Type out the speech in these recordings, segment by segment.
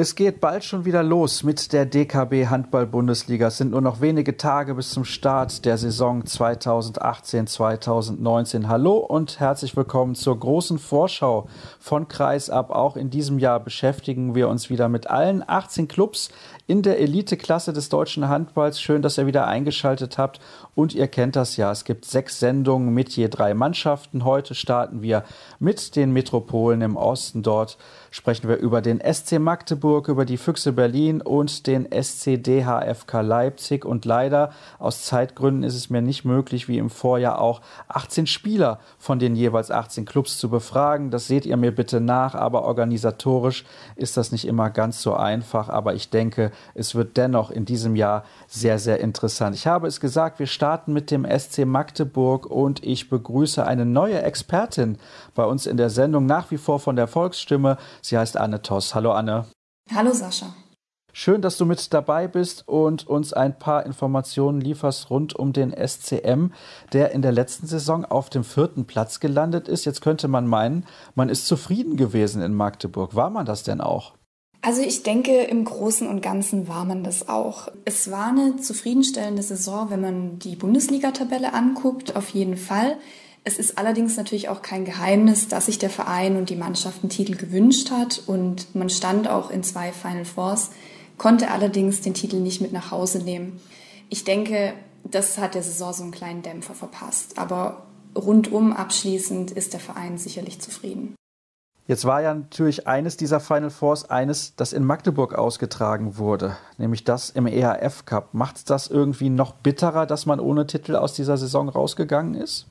Es geht bald schon wieder los mit der DKB Handball-Bundesliga. Es sind nur noch wenige Tage bis zum Start der Saison 2018-2019. Hallo und herzlich willkommen zur großen Vorschau von Kreisab. Auch in diesem Jahr beschäftigen wir uns wieder mit allen 18 Clubs in der Eliteklasse des deutschen Handballs. Schön, dass ihr wieder eingeschaltet habt. Und ihr kennt das ja. Es gibt sechs Sendungen mit je drei Mannschaften. Heute starten wir mit den Metropolen im Osten. Dort sprechen wir über den SC Magdeburg, über die Füchse Berlin und den SC DHFK Leipzig. Und leider aus Zeitgründen ist es mir nicht möglich, wie im Vorjahr auch 18 Spieler von den jeweils 18 Clubs zu befragen. Das seht ihr mir bitte nach. Aber organisatorisch ist das nicht immer ganz so einfach. Aber ich denke, es wird dennoch in diesem Jahr sehr, sehr interessant. Ich habe es gesagt, wir starten mit dem SC Magdeburg und ich begrüße eine neue Expertin bei uns in der Sendung, nach wie vor von der Volksstimme. Sie heißt Anne Toss. Hallo Anne. Hallo Sascha. Schön, dass du mit dabei bist und uns ein paar Informationen lieferst rund um den SCM, der in der letzten Saison auf dem vierten Platz gelandet ist. Jetzt könnte man meinen, man ist zufrieden gewesen in Magdeburg. War man das denn auch? Also ich denke, im Großen und Ganzen war man das auch. Es war eine zufriedenstellende Saison, wenn man die Bundesliga-Tabelle anguckt, auf jeden Fall. Es ist allerdings natürlich auch kein Geheimnis, dass sich der Verein und die Mannschaft einen Titel gewünscht hat und man stand auch in zwei Final Fours, konnte allerdings den Titel nicht mit nach Hause nehmen. Ich denke, das hat der Saison so einen kleinen Dämpfer verpasst, aber rundum abschließend ist der Verein sicherlich zufrieden. Jetzt war ja natürlich eines dieser Final Fours eines, das in Magdeburg ausgetragen wurde, nämlich das im EHF Cup. Macht es das irgendwie noch bitterer, dass man ohne Titel aus dieser Saison rausgegangen ist?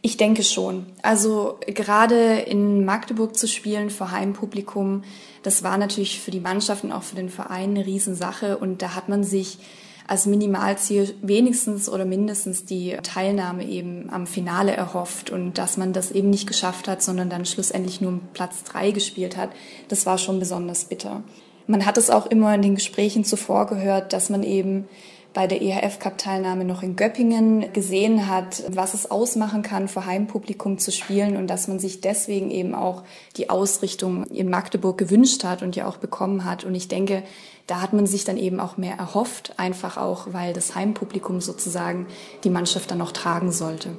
Ich denke schon. Also gerade in Magdeburg zu spielen vor Heimpublikum, das war natürlich für die Mannschaft und auch für den Verein eine Riesensache und da hat man sich als Minimalziel wenigstens oder mindestens die Teilnahme eben am Finale erhofft und dass man das eben nicht geschafft hat, sondern dann schlussendlich nur Platz drei gespielt hat, das war schon besonders bitter. Man hat es auch immer in den Gesprächen zuvor gehört, dass man eben bei der EHF-Cup-Teilnahme noch in Göppingen gesehen hat, was es ausmachen kann, vor Heimpublikum zu spielen und dass man sich deswegen eben auch die Ausrichtung in Magdeburg gewünscht hat und ja auch bekommen hat. Und ich denke, da hat man sich dann eben auch mehr erhofft, einfach auch, weil das Heimpublikum sozusagen die Mannschaft dann noch tragen sollte.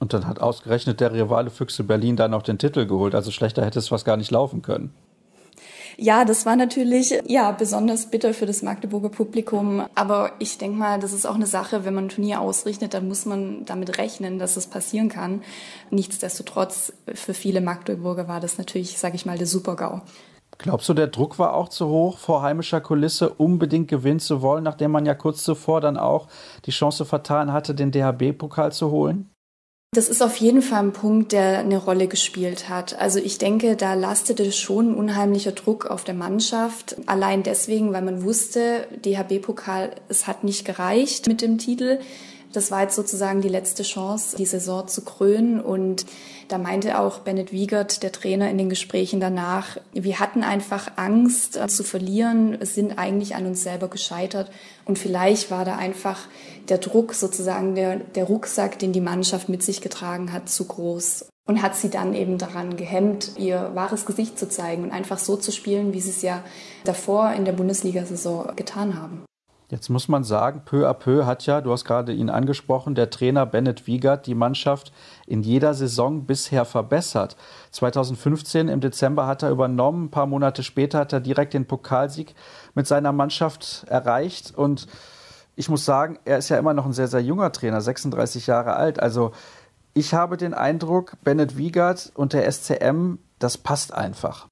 Und dann hat ausgerechnet der Rivale Füchse Berlin dann noch den Titel geholt. Also schlechter hätte es fast gar nicht laufen können. Ja, das war natürlich ja besonders bitter für das Magdeburger Publikum. Aber ich denke mal, das ist auch eine Sache, wenn man ein Turnier ausrichtet, dann muss man damit rechnen, dass das passieren kann. Nichtsdestotrotz, für viele Magdeburger war das natürlich, sage ich mal, der Super-GAU. Glaubst du, der Druck war auch zu hoch, vor heimischer Kulisse unbedingt gewinnen zu wollen, nachdem man ja kurz zuvor dann auch die Chance vertan hatte, den DHB-Pokal zu holen? Das ist auf jeden Fall ein Punkt, der eine Rolle gespielt hat. Also ich denke, da lastete schon ein unheimlicher Druck auf der Mannschaft. Allein deswegen, weil man wusste, DHB-Pokal, es hat nicht gereicht mit dem Titel. Das war jetzt sozusagen die letzte Chance, die Saison zu krönen. Und da meinte auch Bennett Wiegert, der Trainer, in den Gesprächen danach, wir hatten einfach Angst äh, zu verlieren, sind eigentlich an uns selber gescheitert. Und vielleicht war da einfach der Druck, sozusagen der, der Rucksack, den die Mannschaft mit sich getragen hat, zu groß. Und hat sie dann eben daran gehemmt, ihr wahres Gesicht zu zeigen und einfach so zu spielen, wie sie es ja davor in der Bundesliga-Saison getan haben. Jetzt muss man sagen, peu à peu hat ja, du hast gerade ihn angesprochen, der Trainer Bennett Wiegert die Mannschaft in jeder Saison bisher verbessert. 2015 im Dezember hat er übernommen, ein paar Monate später hat er direkt den Pokalsieg mit seiner Mannschaft erreicht und ich muss sagen, er ist ja immer noch ein sehr, sehr junger Trainer, 36 Jahre alt. Also ich habe den Eindruck, Bennett Wiegert und der SCM, das passt einfach.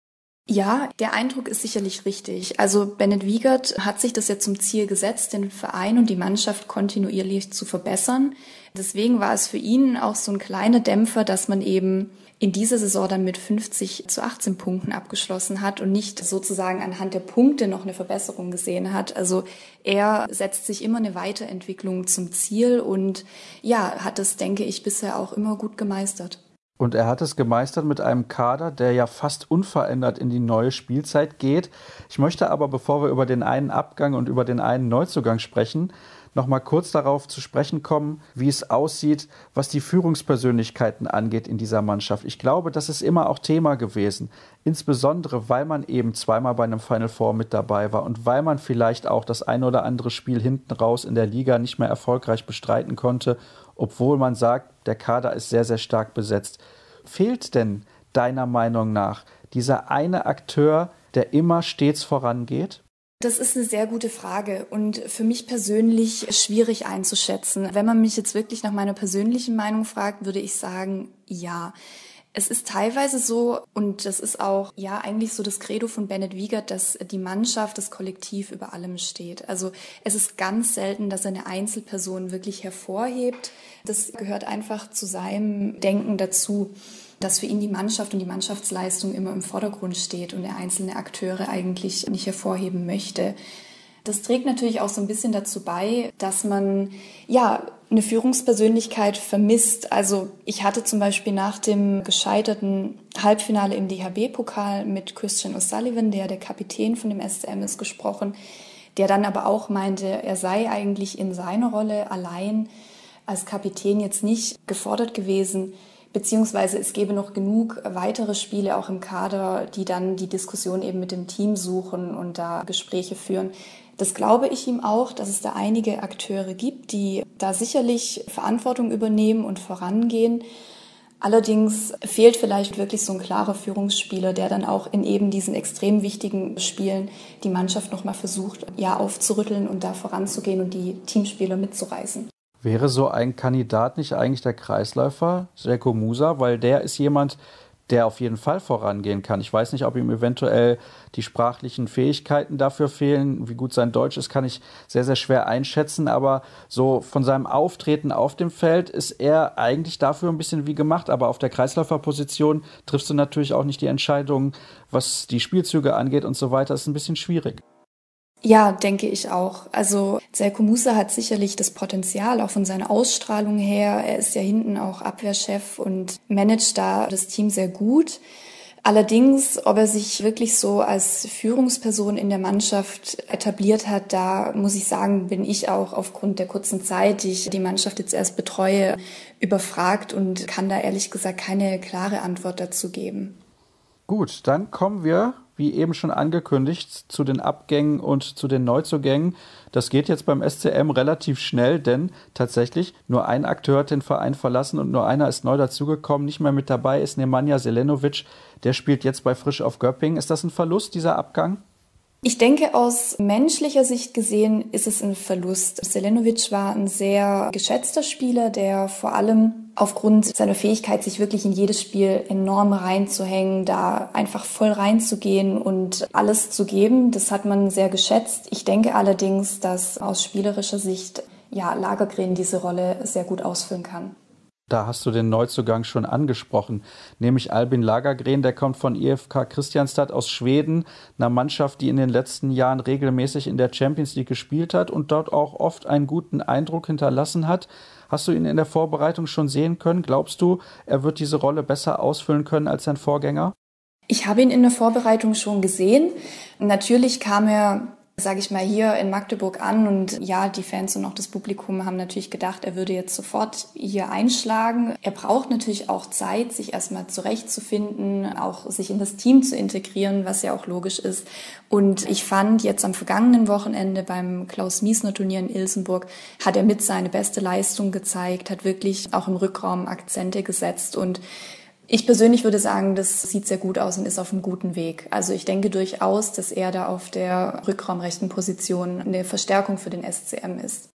Ja, der Eindruck ist sicherlich richtig. Also Bennett Wiegert hat sich das ja zum Ziel gesetzt, den Verein und die Mannschaft kontinuierlich zu verbessern. Deswegen war es für ihn auch so ein kleiner Dämpfer, dass man eben in dieser Saison dann mit 50 zu 18 Punkten abgeschlossen hat und nicht sozusagen anhand der Punkte noch eine Verbesserung gesehen hat. Also er setzt sich immer eine Weiterentwicklung zum Ziel und ja, hat das, denke ich, bisher auch immer gut gemeistert. Und er hat es gemeistert mit einem Kader, der ja fast unverändert in die neue Spielzeit geht. Ich möchte aber, bevor wir über den einen Abgang und über den einen Neuzugang sprechen, noch mal kurz darauf zu sprechen kommen, wie es aussieht, was die Führungspersönlichkeiten angeht in dieser Mannschaft. Ich glaube, das ist immer auch Thema gewesen, insbesondere weil man eben zweimal bei einem Final Four mit dabei war und weil man vielleicht auch das ein oder andere Spiel hinten raus in der Liga nicht mehr erfolgreich bestreiten konnte, obwohl man sagt, der Kader ist sehr, sehr stark besetzt. Fehlt denn deiner Meinung nach dieser eine Akteur, der immer stets vorangeht? Das ist eine sehr gute Frage und für mich persönlich schwierig einzuschätzen. Wenn man mich jetzt wirklich nach meiner persönlichen Meinung fragt, würde ich sagen, ja. Es ist teilweise so, und das ist auch, ja, eigentlich so das Credo von Bennett Wiegert, dass die Mannschaft, das Kollektiv über allem steht. Also es ist ganz selten, dass er eine Einzelperson wirklich hervorhebt. Das gehört einfach zu seinem Denken dazu dass für ihn die Mannschaft und die Mannschaftsleistung immer im Vordergrund steht und er einzelne Akteure eigentlich nicht hervorheben möchte. Das trägt natürlich auch so ein bisschen dazu bei, dass man ja eine Führungspersönlichkeit vermisst. Also ich hatte zum Beispiel nach dem gescheiterten Halbfinale im DHB-Pokal mit Christian O'Sullivan, der der Kapitän von dem SCM ist, gesprochen, der dann aber auch meinte, er sei eigentlich in seiner Rolle allein als Kapitän jetzt nicht gefordert gewesen, Beziehungsweise es gäbe noch genug weitere Spiele auch im Kader, die dann die Diskussion eben mit dem Team suchen und da Gespräche führen. Das glaube ich ihm auch, dass es da einige Akteure gibt, die da sicherlich Verantwortung übernehmen und vorangehen. Allerdings fehlt vielleicht wirklich so ein klarer Führungsspieler, der dann auch in eben diesen extrem wichtigen Spielen die Mannschaft nochmal versucht, ja, aufzurütteln und da voranzugehen und die Teamspieler mitzureißen. Wäre so ein Kandidat nicht eigentlich der Kreisläufer, Seko Musa, weil der ist jemand, der auf jeden Fall vorangehen kann. Ich weiß nicht, ob ihm eventuell die sprachlichen Fähigkeiten dafür fehlen. Wie gut sein Deutsch ist, kann ich sehr, sehr schwer einschätzen. Aber so von seinem Auftreten auf dem Feld ist er eigentlich dafür ein bisschen wie gemacht. Aber auf der Kreisläuferposition triffst du natürlich auch nicht die Entscheidungen, was die Spielzüge angeht und so weiter. Das ist ein bisschen schwierig. Ja, denke ich auch. Also Selko Musa hat sicherlich das Potenzial, auch von seiner Ausstrahlung her. Er ist ja hinten auch Abwehrchef und managt da das Team sehr gut. Allerdings, ob er sich wirklich so als Führungsperson in der Mannschaft etabliert hat, da muss ich sagen, bin ich auch aufgrund der kurzen Zeit, die ich die Mannschaft jetzt erst betreue, überfragt und kann da ehrlich gesagt keine klare Antwort dazu geben. Gut, dann kommen wir wie eben schon angekündigt, zu den Abgängen und zu den Neuzugängen. Das geht jetzt beim SCM relativ schnell, denn tatsächlich nur ein Akteur hat den Verein verlassen und nur einer ist neu dazugekommen. Nicht mehr mit dabei ist Nemanja Selenovic. Der spielt jetzt bei Frisch auf Göppingen. Ist das ein Verlust, dieser Abgang? Ich denke, aus menschlicher Sicht gesehen ist es ein Verlust. Selenovic war ein sehr geschätzter Spieler, der vor allem aufgrund seiner Fähigkeit, sich wirklich in jedes Spiel enorm reinzuhängen, da einfach voll reinzugehen und alles zu geben, das hat man sehr geschätzt. Ich denke allerdings, dass aus spielerischer Sicht ja, Lagergren diese Rolle sehr gut ausfüllen kann. Da hast du den Neuzugang schon angesprochen, nämlich Albin Lagergren, der kommt von IFK Christianstad aus Schweden, einer Mannschaft, die in den letzten Jahren regelmäßig in der Champions League gespielt hat und dort auch oft einen guten Eindruck hinterlassen hat. Hast du ihn in der Vorbereitung schon sehen können? Glaubst du, er wird diese Rolle besser ausfüllen können als sein Vorgänger? Ich habe ihn in der Vorbereitung schon gesehen. Natürlich kam er sage ich mal, hier in Magdeburg an. Und ja, die Fans und auch das Publikum haben natürlich gedacht, er würde jetzt sofort hier einschlagen. Er braucht natürlich auch Zeit, sich erstmal zurechtzufinden, auch sich in das Team zu integrieren, was ja auch logisch ist. Und ich fand jetzt am vergangenen Wochenende beim Klaus Miesner Turnier in Ilsenburg hat er mit seine beste Leistung gezeigt, hat wirklich auch im Rückraum Akzente gesetzt und ich persönlich würde sagen, das sieht sehr gut aus und ist auf einem guten Weg. Also ich denke durchaus, dass er da auf der rückraumrechten Position eine Verstärkung für den SCM ist.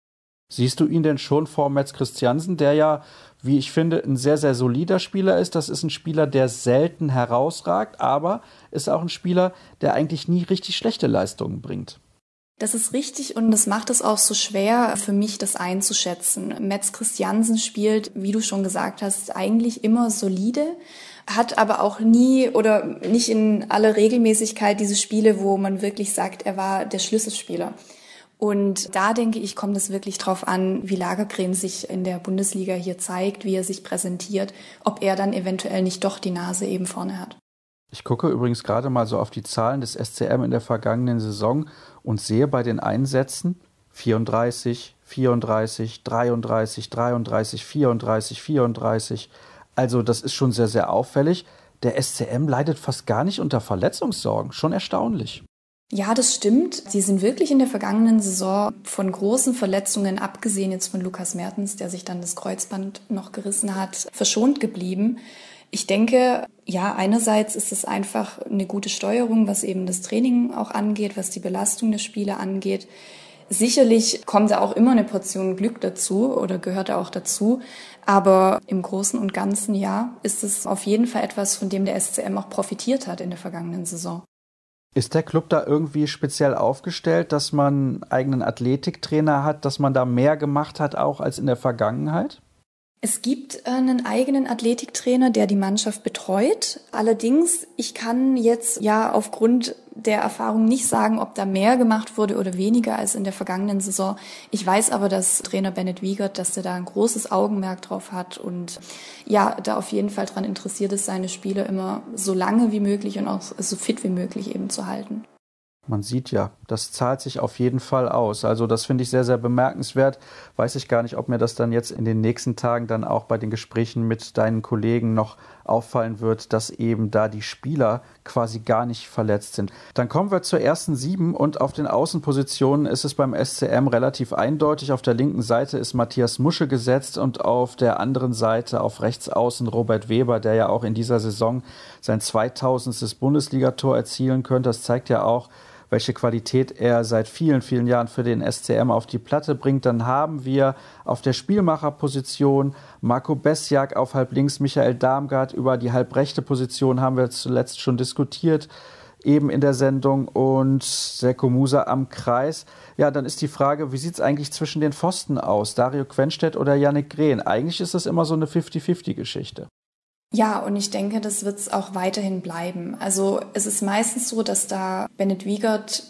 Siehst du ihn denn schon vor Metz Christiansen, der ja, wie ich finde, ein sehr, sehr solider Spieler ist? Das ist ein Spieler, der selten herausragt, aber ist auch ein Spieler, der eigentlich nie richtig schlechte Leistungen bringt. Das ist richtig und das macht es auch so schwer für mich, das einzuschätzen. Metz Christiansen spielt, wie du schon gesagt hast, eigentlich immer solide, hat aber auch nie oder nicht in aller Regelmäßigkeit diese Spiele, wo man wirklich sagt, er war der Schlüsselspieler. Und da denke ich, kommt es wirklich drauf an, wie Lagergren sich in der Bundesliga hier zeigt, wie er sich präsentiert, ob er dann eventuell nicht doch die Nase eben vorne hat. Ich gucke übrigens gerade mal so auf die Zahlen des SCM in der vergangenen Saison und sehe bei den Einsätzen 34, 34, 33, 33, 34, 34. Also das ist schon sehr, sehr auffällig. Der SCM leidet fast gar nicht unter Verletzungssorgen. Schon erstaunlich. Ja, das stimmt. Sie sind wirklich in der vergangenen Saison von großen Verletzungen, abgesehen jetzt von Lukas Mertens, der sich dann das Kreuzband noch gerissen hat, verschont geblieben. Ich denke, ja, einerseits ist es einfach eine gute Steuerung, was eben das Training auch angeht, was die Belastung der Spieler angeht. Sicherlich kommt da auch immer eine Portion Glück dazu oder gehört da auch dazu. Aber im Großen und Ganzen, ja, ist es auf jeden Fall etwas, von dem der SCM auch profitiert hat in der vergangenen Saison. Ist der Club da irgendwie speziell aufgestellt, dass man einen eigenen Athletiktrainer hat, dass man da mehr gemacht hat auch als in der Vergangenheit? Es gibt einen eigenen Athletiktrainer, der die Mannschaft betreut. Allerdings, ich kann jetzt ja aufgrund der Erfahrung nicht sagen, ob da mehr gemacht wurde oder weniger als in der vergangenen Saison. Ich weiß aber, dass Trainer Bennett Wiegert, dass er da ein großes Augenmerk drauf hat und ja, da auf jeden Fall dran interessiert ist, seine Spieler immer so lange wie möglich und auch so fit wie möglich eben zu halten. Man sieht ja, das zahlt sich auf jeden Fall aus. Also das finde ich sehr, sehr bemerkenswert. Weiß ich gar nicht, ob mir das dann jetzt in den nächsten Tagen dann auch bei den Gesprächen mit deinen Kollegen noch auffallen wird, dass eben da die Spieler quasi gar nicht verletzt sind. Dann kommen wir zur ersten sieben und auf den Außenpositionen ist es beim SCM relativ eindeutig. Auf der linken Seite ist Matthias Musche gesetzt und auf der anderen Seite auf rechts außen Robert Weber, der ja auch in dieser Saison sein 2000. Bundesligator erzielen könnte. Das zeigt ja auch, welche Qualität er seit vielen, vielen Jahren für den SCM auf die Platte bringt. Dann haben wir auf der Spielmacherposition Marco Besjak auf halb links, Michael Darmgard über die halbrechte Position haben wir zuletzt schon diskutiert eben in der Sendung und Seko Musa am Kreis. Ja, dann ist die Frage, wie sieht es eigentlich zwischen den Pfosten aus? Dario Quenstedt oder Yannick Grehn? Eigentlich ist das immer so eine 50-50-Geschichte. Ja, und ich denke, das wird es auch weiterhin bleiben. Also es ist meistens so, dass da Bennett Wiegert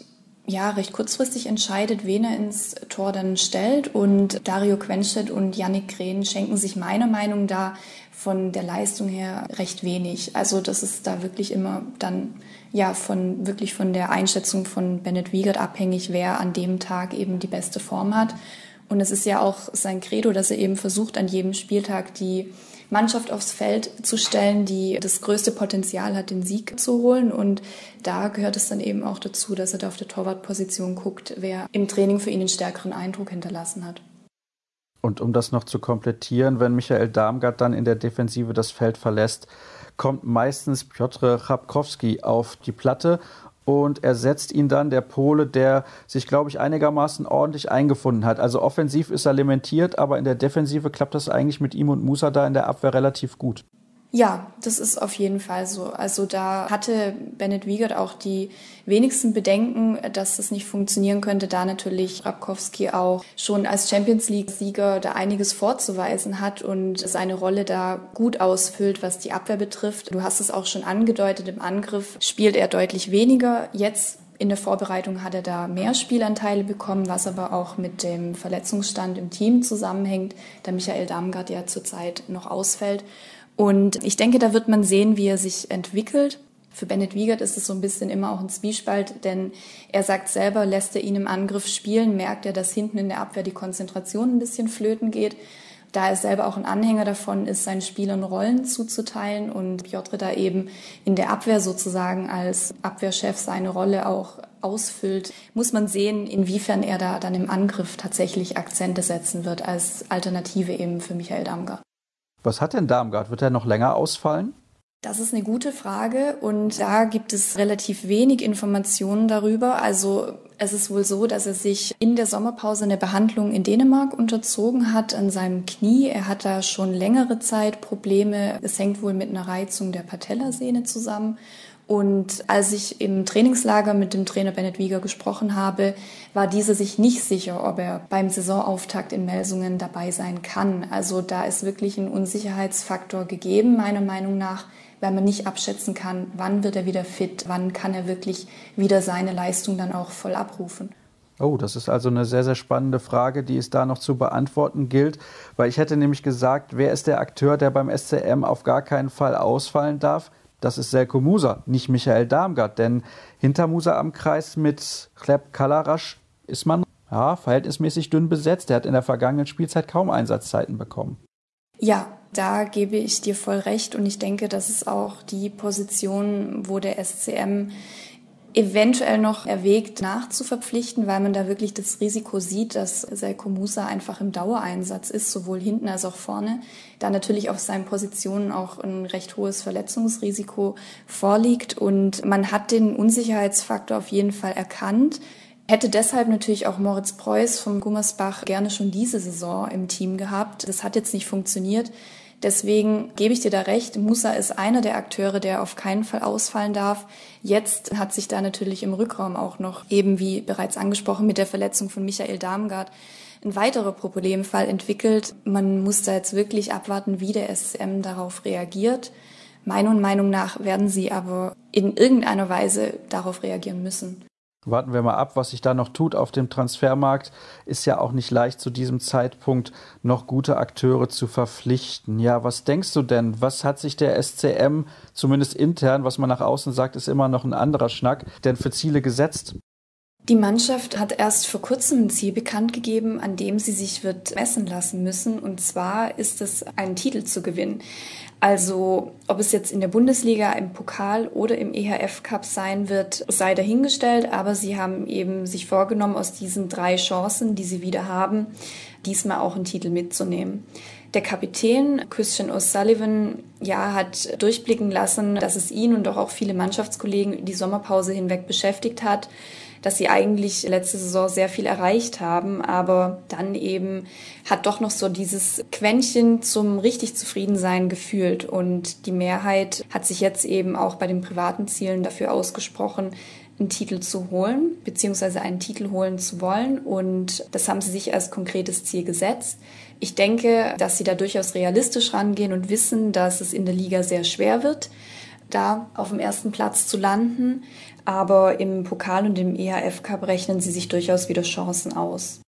ja recht kurzfristig entscheidet, wen er ins Tor dann stellt. Und Dario Quenstedt und Yannick Grehn schenken sich meiner Meinung nach von der Leistung her recht wenig. Also das ist da wirklich immer dann ja von wirklich von der Einschätzung von Bennett Wiegert abhängig, wer an dem Tag eben die beste Form hat. Und es ist ja auch sein Credo, dass er eben versucht, an jedem Spieltag die Mannschaft aufs Feld zu stellen, die das größte Potenzial hat, den Sieg zu holen. Und da gehört es dann eben auch dazu, dass er da auf der Torwartposition guckt, wer im Training für ihn einen stärkeren Eindruck hinterlassen hat. Und um das noch zu komplettieren, wenn Michael Darmgard dann in der Defensive das Feld verlässt, kommt meistens Piotr Chabkowski auf die Platte und ersetzt ihn dann der Pole, der sich, glaube ich, einigermaßen ordentlich eingefunden hat. Also offensiv ist er limitiert, aber in der Defensive klappt das eigentlich mit ihm und Musa da in der Abwehr relativ gut. Ja, das ist auf jeden Fall so. Also da hatte Bennett Wiegert auch die wenigsten Bedenken, dass das nicht funktionieren könnte, da natürlich Rabkowski auch schon als Champions League-Sieger da einiges vorzuweisen hat und seine Rolle da gut ausfüllt, was die Abwehr betrifft. Du hast es auch schon angedeutet, im Angriff spielt er deutlich weniger. Jetzt in der Vorbereitung hat er da mehr Spielanteile bekommen, was aber auch mit dem Verletzungsstand im Team zusammenhängt, da Michael Damgard ja zurzeit noch ausfällt. Und ich denke, da wird man sehen, wie er sich entwickelt. Für Bennett Wiegert ist es so ein bisschen immer auch ein Zwiespalt, denn er sagt selber, lässt er ihn im Angriff spielen, merkt er, dass hinten in der Abwehr die Konzentration ein bisschen flöten geht. Da er selber auch ein Anhänger davon ist, seinen Spielern Rollen zuzuteilen und Piotr da eben in der Abwehr sozusagen als Abwehrchef seine Rolle auch ausfüllt, muss man sehen, inwiefern er da dann im Angriff tatsächlich Akzente setzen wird als Alternative eben für Michael Damger. Was hat denn Darmgard? Wird er noch länger ausfallen? Das ist eine gute Frage und da gibt es relativ wenig Informationen darüber. Also es ist wohl so, dass er sich in der Sommerpause eine Behandlung in Dänemark unterzogen hat an seinem Knie. Er hat da schon längere Zeit Probleme. Es hängt wohl mit einer Reizung der Patellasehne zusammen. Und als ich im Trainingslager mit dem Trainer Bennett Wieger gesprochen habe, war dieser sich nicht sicher, ob er beim Saisonauftakt in Melsungen dabei sein kann. Also da ist wirklich ein Unsicherheitsfaktor gegeben, meiner Meinung nach, weil man nicht abschätzen kann, wann wird er wieder fit, wann kann er wirklich wieder seine Leistung dann auch voll abrufen. Oh, das ist also eine sehr, sehr spannende Frage, die es da noch zu beantworten gilt, weil ich hätte nämlich gesagt, wer ist der Akteur, der beim SCM auf gar keinen Fall ausfallen darf? Das ist Selko Musa, nicht Michael Darmgard. Denn hinter Musa am Kreis mit Kleb Kalarasch ist man ja, verhältnismäßig dünn besetzt. Er hat in der vergangenen Spielzeit kaum Einsatzzeiten bekommen. Ja, da gebe ich dir voll recht und ich denke, das ist auch die Position, wo der SCM eventuell noch erwägt, nachzuverpflichten, weil man da wirklich das Risiko sieht, dass Selko Musa einfach im Dauereinsatz ist, sowohl hinten als auch vorne. Da natürlich auf seinen Positionen auch ein recht hohes Verletzungsrisiko vorliegt und man hat den Unsicherheitsfaktor auf jeden Fall erkannt. Hätte deshalb natürlich auch Moritz Preuß vom Gummersbach gerne schon diese Saison im Team gehabt. Das hat jetzt nicht funktioniert. Deswegen gebe ich dir da recht, Musa ist einer der Akteure, der auf keinen Fall ausfallen darf. Jetzt hat sich da natürlich im Rückraum auch noch, eben wie bereits angesprochen, mit der Verletzung von Michael Darmgard ein weiterer Problemfall entwickelt. Man muss da jetzt wirklich abwarten, wie der SCM darauf reagiert. Meiner Meinung nach werden sie aber in irgendeiner Weise darauf reagieren müssen. Warten wir mal ab, was sich da noch tut auf dem Transfermarkt. Ist ja auch nicht leicht, zu diesem Zeitpunkt noch gute Akteure zu verpflichten. Ja, was denkst du denn? Was hat sich der SCM, zumindest intern, was man nach außen sagt, ist immer noch ein anderer Schnack, denn für Ziele gesetzt? Die Mannschaft hat erst vor kurzem ein Ziel bekannt gegeben, an dem sie sich wird messen lassen müssen. Und zwar ist es, einen Titel zu gewinnen. Also ob es jetzt in der Bundesliga, im Pokal oder im EHF Cup sein wird, sei dahingestellt. Aber sie haben eben sich vorgenommen, aus diesen drei Chancen, die sie wieder haben, diesmal auch einen Titel mitzunehmen. Der Kapitän Christian O'Sullivan ja, hat durchblicken lassen, dass es ihn und auch viele Mannschaftskollegen die Sommerpause hinweg beschäftigt hat dass sie eigentlich letzte Saison sehr viel erreicht haben, aber dann eben hat doch noch so dieses Quäntchen zum richtig Zufriedensein gefühlt und die Mehrheit hat sich jetzt eben auch bei den privaten Zielen dafür ausgesprochen, einen Titel zu holen, beziehungsweise einen Titel holen zu wollen. Und das haben sie sich als konkretes Ziel gesetzt. Ich denke, dass sie da durchaus realistisch rangehen und wissen, dass es in der Liga sehr schwer wird, da auf dem ersten Platz zu landen. Aber im Pokal und im EHF Cup rechnen sie sich durchaus wieder Chancen aus.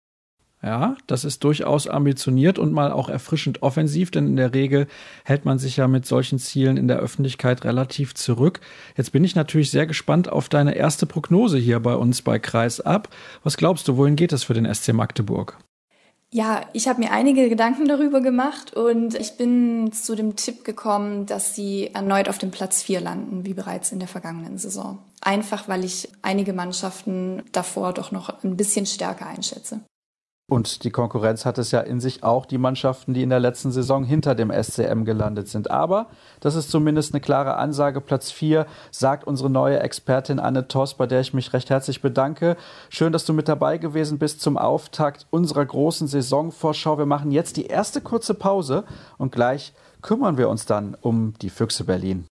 Ja, das ist durchaus ambitioniert und mal auch erfrischend offensiv, denn in der Regel hält man sich ja mit solchen Zielen in der Öffentlichkeit relativ zurück. Jetzt bin ich natürlich sehr gespannt auf deine erste Prognose hier bei uns bei Kreis ab. Was glaubst du, wohin geht es für den SC Magdeburg? Ja, ich habe mir einige Gedanken darüber gemacht und ich bin zu dem Tipp gekommen, dass sie erneut auf dem Platz 4 landen, wie bereits in der vergangenen Saison. Einfach weil ich einige Mannschaften davor doch noch ein bisschen stärker einschätze. Und die Konkurrenz hat es ja in sich auch die Mannschaften, die in der letzten Saison hinter dem SCM gelandet sind. Aber das ist zumindest eine klare Ansage. Platz 4 sagt unsere neue Expertin Anne Toss, bei der ich mich recht herzlich bedanke. Schön, dass du mit dabei gewesen bist zum Auftakt unserer großen Saisonvorschau. Wir machen jetzt die erste kurze Pause und gleich kümmern wir uns dann um die Füchse Berlin.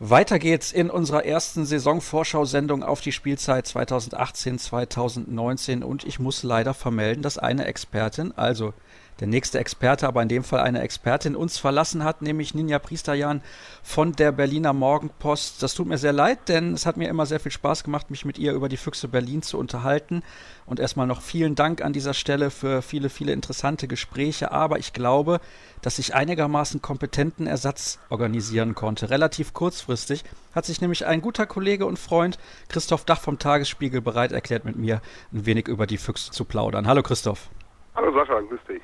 Weiter geht's in unserer ersten Saisonvorschau-Sendung auf die Spielzeit 2018-2019 und ich muss leider vermelden, dass eine Expertin, also der nächste Experte, aber in dem Fall eine Expertin, uns verlassen hat, nämlich Ninja Priesterjan von der Berliner Morgenpost. Das tut mir sehr leid, denn es hat mir immer sehr viel Spaß gemacht, mich mit ihr über die Füchse Berlin zu unterhalten. Und erstmal noch vielen Dank an dieser Stelle für viele, viele interessante Gespräche. Aber ich glaube, dass ich einigermaßen kompetenten Ersatz organisieren konnte. Relativ kurzfristig hat sich nämlich ein guter Kollege und Freund, Christoph Dach vom Tagesspiegel, bereit erklärt, mit mir ein wenig über die Füchse zu plaudern. Hallo Christoph. Hallo Sascha, grüß dich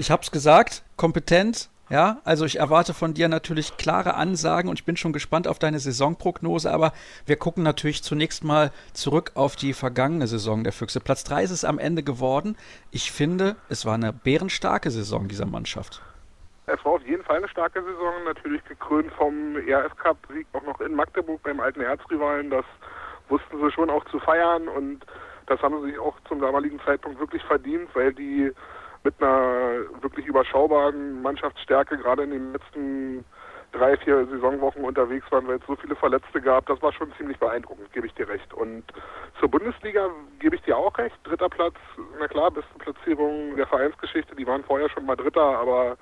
ich habe es gesagt, kompetent. Ja, also ich erwarte von dir natürlich klare Ansagen und ich bin schon gespannt auf deine Saisonprognose, aber wir gucken natürlich zunächst mal zurück auf die vergangene Saison der Füchse. Platz 3 ist es am Ende geworden. Ich finde, es war eine bärenstarke Saison dieser Mannschaft. Es war auf jeden Fall eine starke Saison, natürlich gekrönt vom ERF Cup Sieg auch noch in Magdeburg beim alten Erzrivalen. Das wussten sie schon auch zu feiern und das haben sie sich auch zum damaligen Zeitpunkt wirklich verdient, weil die mit einer wirklich überschaubaren Mannschaftsstärke gerade in den letzten drei, vier Saisonwochen unterwegs waren, weil es so viele Verletzte gab. Das war schon ziemlich beeindruckend, gebe ich dir recht. Und zur Bundesliga gebe ich dir auch recht. Dritter Platz, na klar, beste Platzierung der Vereinsgeschichte. Die waren vorher schon mal Dritter, aber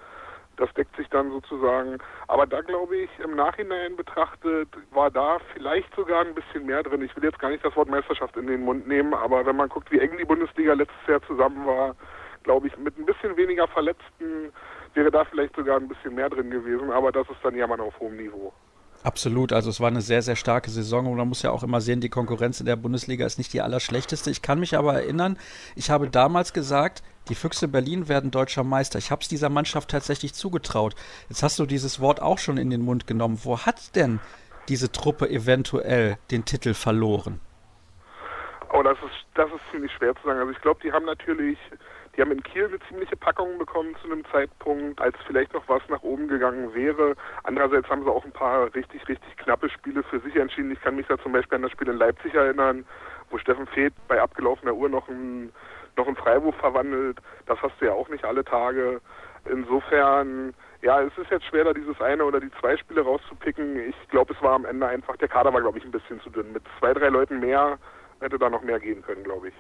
das deckt sich dann sozusagen. Aber da glaube ich, im Nachhinein betrachtet, war da vielleicht sogar ein bisschen mehr drin. Ich will jetzt gar nicht das Wort Meisterschaft in den Mund nehmen, aber wenn man guckt, wie eng die Bundesliga letztes Jahr zusammen war, glaube ich, mit ein bisschen weniger Verletzten wäre da vielleicht sogar ein bisschen mehr drin gewesen, aber das ist dann ja mal auf hohem Niveau. Absolut, also es war eine sehr, sehr starke Saison und man muss ja auch immer sehen, die Konkurrenz in der Bundesliga ist nicht die allerschlechteste. Ich kann mich aber erinnern, ich habe damals gesagt, die Füchse Berlin werden deutscher Meister. Ich habe es dieser Mannschaft tatsächlich zugetraut. Jetzt hast du dieses Wort auch schon in den Mund genommen. Wo hat denn diese Truppe eventuell den Titel verloren? Oh, das ist, das ist ziemlich schwer zu sagen. Also ich glaube, die haben natürlich die haben in Kiel eine ziemliche Packung bekommen zu einem Zeitpunkt, als vielleicht noch was nach oben gegangen wäre. Andererseits haben sie auch ein paar richtig, richtig knappe Spiele für sich entschieden. Ich kann mich da zum Beispiel an das Spiel in Leipzig erinnern, wo Steffen Feeth bei abgelaufener Uhr noch einen, noch einen Freiwurf verwandelt. Das hast du ja auch nicht alle Tage. Insofern, ja, es ist jetzt schwer, da dieses eine oder die zwei Spiele rauszupicken. Ich glaube, es war am Ende einfach, der Kader war, glaube ich, ein bisschen zu dünn. Mit zwei, drei Leuten mehr hätte da noch mehr gehen können, glaube ich.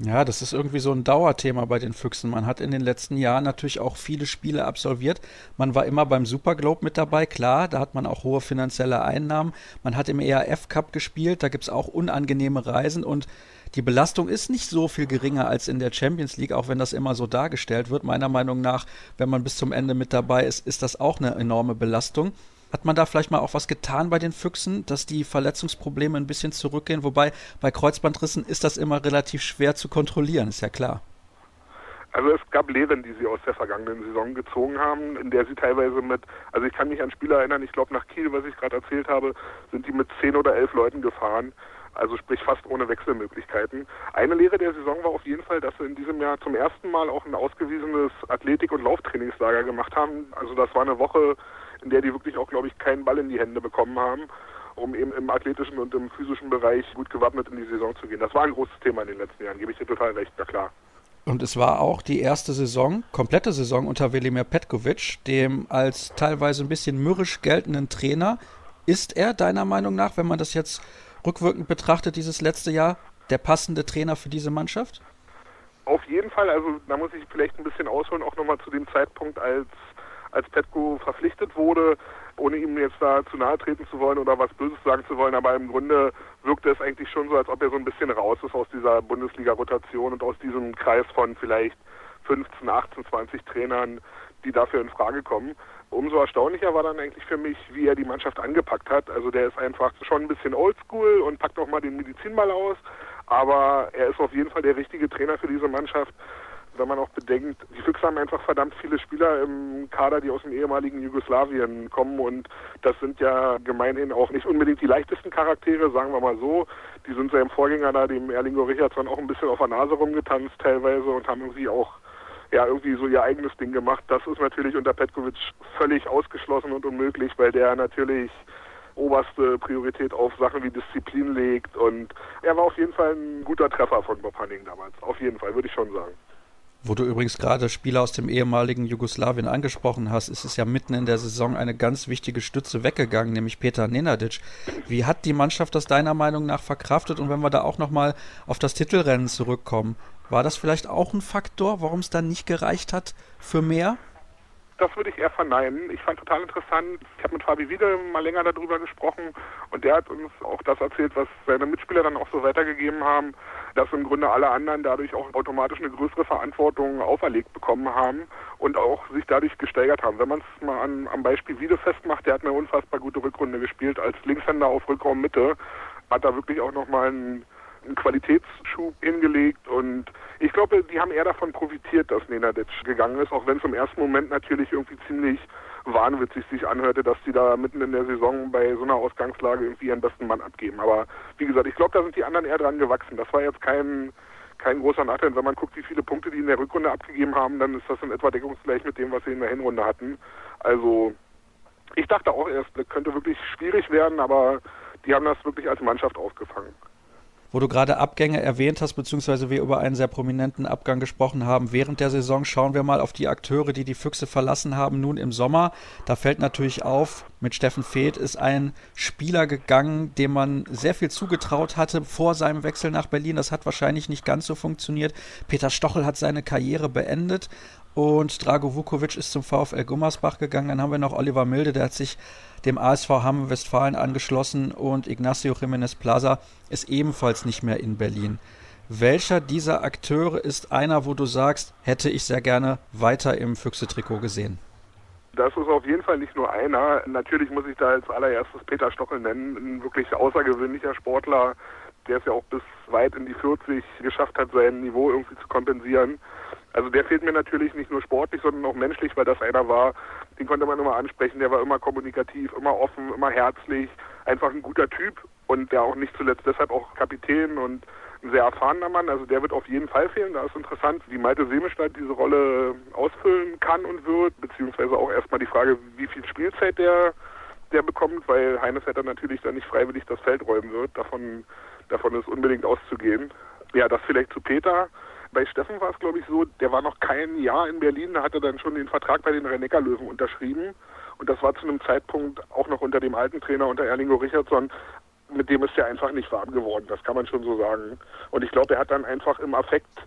Ja, das ist irgendwie so ein Dauerthema bei den Füchsen. Man hat in den letzten Jahren natürlich auch viele Spiele absolviert. Man war immer beim Superglobe mit dabei, klar, da hat man auch hohe finanzielle Einnahmen. Man hat im ERF Cup gespielt, da gibt es auch unangenehme Reisen und die Belastung ist nicht so viel geringer als in der Champions League, auch wenn das immer so dargestellt wird. Meiner Meinung nach, wenn man bis zum Ende mit dabei ist, ist das auch eine enorme Belastung. Hat man da vielleicht mal auch was getan bei den Füchsen, dass die Verletzungsprobleme ein bisschen zurückgehen? Wobei bei Kreuzbandrissen ist das immer relativ schwer zu kontrollieren, ist ja klar. Also es gab Lehren, die sie aus der vergangenen Saison gezogen haben, in der sie teilweise mit, also ich kann mich an Spieler erinnern, ich glaube nach Kiel, was ich gerade erzählt habe, sind die mit zehn oder elf Leuten gefahren, also sprich fast ohne Wechselmöglichkeiten. Eine Lehre der Saison war auf jeden Fall, dass sie in diesem Jahr zum ersten Mal auch ein ausgewiesenes Athletik- und Lauftrainingslager gemacht haben. Also das war eine Woche in der die wirklich auch, glaube ich, keinen Ball in die Hände bekommen haben, um eben im athletischen und im physischen Bereich gut gewappnet in die Saison zu gehen. Das war ein großes Thema in den letzten Jahren, gebe ich dir total recht, na klar. Und es war auch die erste Saison, komplette Saison unter Velimir Petkovic, dem als teilweise ein bisschen mürrisch geltenden Trainer. Ist er deiner Meinung nach, wenn man das jetzt rückwirkend betrachtet, dieses letzte Jahr, der passende Trainer für diese Mannschaft? Auf jeden Fall, also da muss ich vielleicht ein bisschen ausholen, auch nochmal zu dem Zeitpunkt, als als Petko verpflichtet wurde, ohne ihm jetzt da zu nahe treten zu wollen oder was Böses sagen zu wollen, aber im Grunde wirkte es eigentlich schon so, als ob er so ein bisschen raus ist aus dieser Bundesliga-Rotation und aus diesem Kreis von vielleicht 15, 18, 20 Trainern, die dafür in Frage kommen. Umso erstaunlicher war dann eigentlich für mich, wie er die Mannschaft angepackt hat. Also der ist einfach schon ein bisschen oldschool und packt auch mal den Medizinball aus, aber er ist auf jeden Fall der richtige Trainer für diese Mannschaft wenn man auch bedenkt, die Füchse haben einfach verdammt viele Spieler im Kader, die aus dem ehemaligen Jugoslawien kommen und das sind ja gemeinhin auch nicht unbedingt die leichtesten Charaktere, sagen wir mal so. Die sind seinem Vorgänger da, dem Erlingo Richardson, auch ein bisschen auf der Nase rumgetanzt teilweise und haben irgendwie auch ja, irgendwie so ihr eigenes Ding gemacht. Das ist natürlich unter Petkovic völlig ausgeschlossen und unmöglich, weil der natürlich oberste Priorität auf Sachen wie Disziplin legt und er war auf jeden Fall ein guter Treffer von Bob Hanning damals. Auf jeden Fall, würde ich schon sagen. Wo du übrigens gerade Spieler aus dem ehemaligen Jugoslawien angesprochen hast, ist es ja mitten in der Saison eine ganz wichtige Stütze weggegangen, nämlich Peter Nenadic. Wie hat die Mannschaft das deiner Meinung nach verkraftet? Und wenn wir da auch nochmal auf das Titelrennen zurückkommen, war das vielleicht auch ein Faktor, warum es dann nicht gereicht hat für mehr? das würde ich eher verneinen. Ich fand total interessant, ich habe mit Fabi Wiede mal länger darüber gesprochen und der hat uns auch das erzählt, was seine Mitspieler dann auch so weitergegeben haben, dass im Grunde alle anderen dadurch auch automatisch eine größere Verantwortung auferlegt bekommen haben und auch sich dadurch gesteigert haben. Wenn man es mal an, am Beispiel Wiede festmacht, der hat eine unfassbar gute Rückrunde gespielt als Linkshänder auf Rückraummitte, hat da wirklich auch nochmal einen einen Qualitätsschub hingelegt und ich glaube, die haben eher davon profitiert, dass Nenadic gegangen ist, auch wenn es im ersten Moment natürlich irgendwie ziemlich wahnwitzig sich anhörte, dass die da mitten in der Saison bei so einer Ausgangslage irgendwie ihren besten Mann abgeben. Aber wie gesagt, ich glaube, da sind die anderen eher dran gewachsen. Das war jetzt kein kein großer Nachteil. Wenn man guckt, wie viele Punkte die in der Rückrunde abgegeben haben, dann ist das in etwa deckungsgleich mit dem, was sie in der Hinrunde hatten. Also ich dachte auch erst, das könnte wirklich schwierig werden, aber die haben das wirklich als Mannschaft aufgefangen wo du gerade Abgänge erwähnt hast, beziehungsweise wir über einen sehr prominenten Abgang gesprochen haben. Während der Saison schauen wir mal auf die Akteure, die die Füchse verlassen haben, nun im Sommer. Da fällt natürlich auf, mit Steffen Feeth ist ein Spieler gegangen, dem man sehr viel zugetraut hatte vor seinem Wechsel nach Berlin. Das hat wahrscheinlich nicht ganz so funktioniert. Peter Stochel hat seine Karriere beendet und Drago Vukovic ist zum VfL Gummersbach gegangen. Dann haben wir noch Oliver Milde, der hat sich dem ASV Hamm Westfalen angeschlossen und Ignacio Jiménez Plaza ist ebenfalls nicht mehr in Berlin. Welcher dieser Akteure ist einer, wo du sagst, hätte ich sehr gerne weiter im Füchse-Trikot gesehen? Das ist auf jeden Fall nicht nur einer. Natürlich muss ich da als allererstes Peter Stochel nennen, ein wirklich außergewöhnlicher Sportler, der es ja auch bis weit in die 40 geschafft hat, sein Niveau irgendwie zu kompensieren. Also der fehlt mir natürlich nicht nur sportlich, sondern auch menschlich, weil das einer war, den konnte man immer ansprechen, der war immer kommunikativ, immer offen, immer herzlich, einfach ein guter Typ und der auch nicht zuletzt deshalb auch Kapitän und ein sehr erfahrener Mann, also der wird auf jeden Fall fehlen. Da ist interessant, wie Malte Semestadt diese Rolle ausfüllen kann und wird, beziehungsweise auch erstmal die Frage, wie viel Spielzeit der, der bekommt, weil Heinevetter natürlich dann nicht freiwillig das Feld räumen wird. Davon, davon ist unbedingt auszugehen. Ja, das vielleicht zu Peter. Bei Steffen war es, glaube ich, so, der war noch kein Jahr in Berlin, da hat er dann schon den Vertrag bei den rhein löwen unterschrieben. Und das war zu einem Zeitpunkt auch noch unter dem alten Trainer, unter Erlingo Richardson, mit dem ist er einfach nicht warm geworden, das kann man schon so sagen. Und ich glaube, er hat dann einfach im Affekt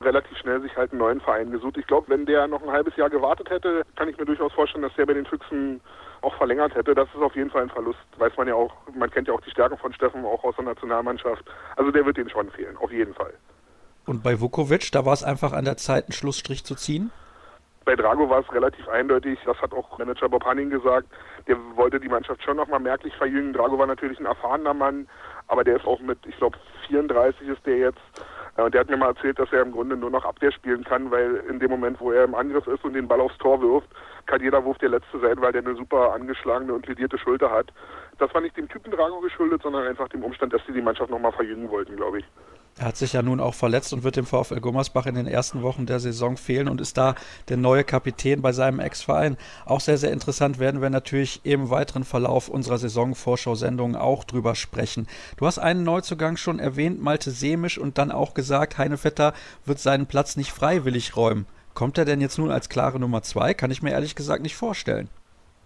relativ schnell sich halt einen neuen Verein gesucht. Ich glaube, wenn der noch ein halbes Jahr gewartet hätte, kann ich mir durchaus vorstellen, dass der bei den Füchsen auch verlängert hätte. Das ist auf jeden Fall ein Verlust. Weiß man ja auch, man kennt ja auch die Stärken von Steffen, auch aus der Nationalmannschaft. Also der wird ihnen schon fehlen, auf jeden Fall. Und bei Vukovic, da war es einfach an der Zeit, einen Schlussstrich zu ziehen? Bei Drago war es relativ eindeutig, das hat auch Manager Bob Hanning gesagt, der wollte die Mannschaft schon nochmal merklich verjüngen. Drago war natürlich ein erfahrener Mann, aber der ist auch mit, ich glaube 34 ist der jetzt. Und der hat mir mal erzählt, dass er im Grunde nur noch Abwehr spielen kann, weil in dem Moment, wo er im Angriff ist und den Ball aufs Tor wirft, kann jeder Wurf der letzte sein, weil der eine super angeschlagene und ledierte Schulter hat. Das war nicht dem Typen Drago geschuldet, sondern einfach dem Umstand, dass sie die Mannschaft nochmal verjüngen wollten, glaube ich. Er hat sich ja nun auch verletzt und wird dem VfL Gummersbach in den ersten Wochen der Saison fehlen und ist da der neue Kapitän bei seinem Ex-Verein. Auch sehr, sehr interessant werden wir natürlich im weiteren Verlauf unserer Saisonvorschau-Sendung auch drüber sprechen. Du hast einen Neuzugang schon erwähnt, Malte Semisch, und dann auch gesagt, Heine Vetter wird seinen Platz nicht freiwillig räumen. Kommt er denn jetzt nun als klare Nummer zwei? Kann ich mir ehrlich gesagt nicht vorstellen.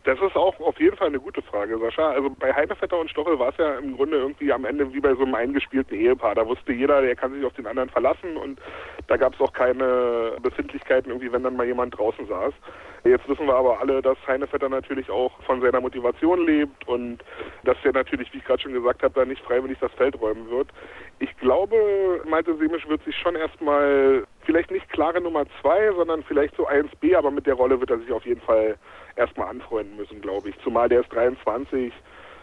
Das ist auch auf jeden Fall eine gute Frage, Sascha. Also bei Heinevetter und Stochel war es ja im Grunde irgendwie am Ende wie bei so einem eingespielten Ehepaar. Da wusste jeder, der kann sich auf den anderen verlassen und da gab es auch keine Befindlichkeiten irgendwie, wenn dann mal jemand draußen saß. Jetzt wissen wir aber alle, dass Heinevetter natürlich auch von seiner Motivation lebt und dass er natürlich, wie ich gerade schon gesagt habe, da nicht freiwillig das Feld räumen wird. Ich glaube, Malte Semisch wird sich schon erstmal vielleicht nicht klare Nummer zwei, sondern vielleicht so 1b, aber mit der Rolle wird er sich auf jeden Fall erstmal anfreunden müssen, glaube ich. Zumal der ist 23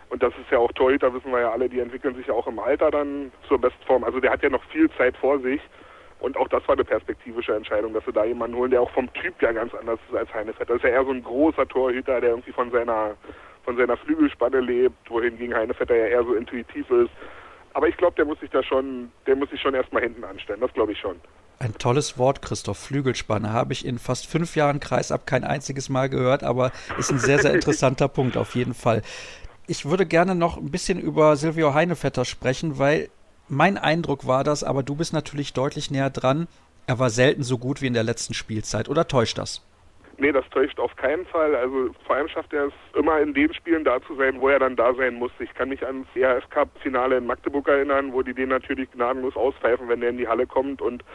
und das ist ja auch Torhüter, wissen wir ja alle, die entwickeln sich ja auch im Alter dann zur Bestform. Also der hat ja noch viel Zeit vor sich. Und auch das war eine perspektivische Entscheidung, dass sie da jemanden holen, der auch vom Typ ja ganz anders ist als Heinefett. Das ist ja eher so ein großer Torhüter, der irgendwie von seiner von seiner Flügelspanne lebt, wohingegen Heinevetter ja eher so intuitiv ist. Aber ich glaube, der muss sich da schon, der muss sich schon erstmal hinten anstellen. Das glaube ich schon. Ein tolles Wort, Christoph. Flügelspanne habe ich in fast fünf Jahren Kreisab kein einziges Mal gehört, aber ist ein sehr, sehr interessanter Punkt auf jeden Fall. Ich würde gerne noch ein bisschen über Silvio Heinevetter sprechen, weil mein Eindruck war das, aber du bist natürlich deutlich näher dran. Er war selten so gut wie in der letzten Spielzeit. Oder täuscht das? Nee, das täuscht auf keinen Fall. Also vor allem schafft er es immer in den Spielen da zu sein, wo er dann da sein muss. Ich kann mich ans ERF Cup Finale in Magdeburg erinnern, wo die den natürlich gnadenlos auspfeifen, wenn der in die Halle kommt und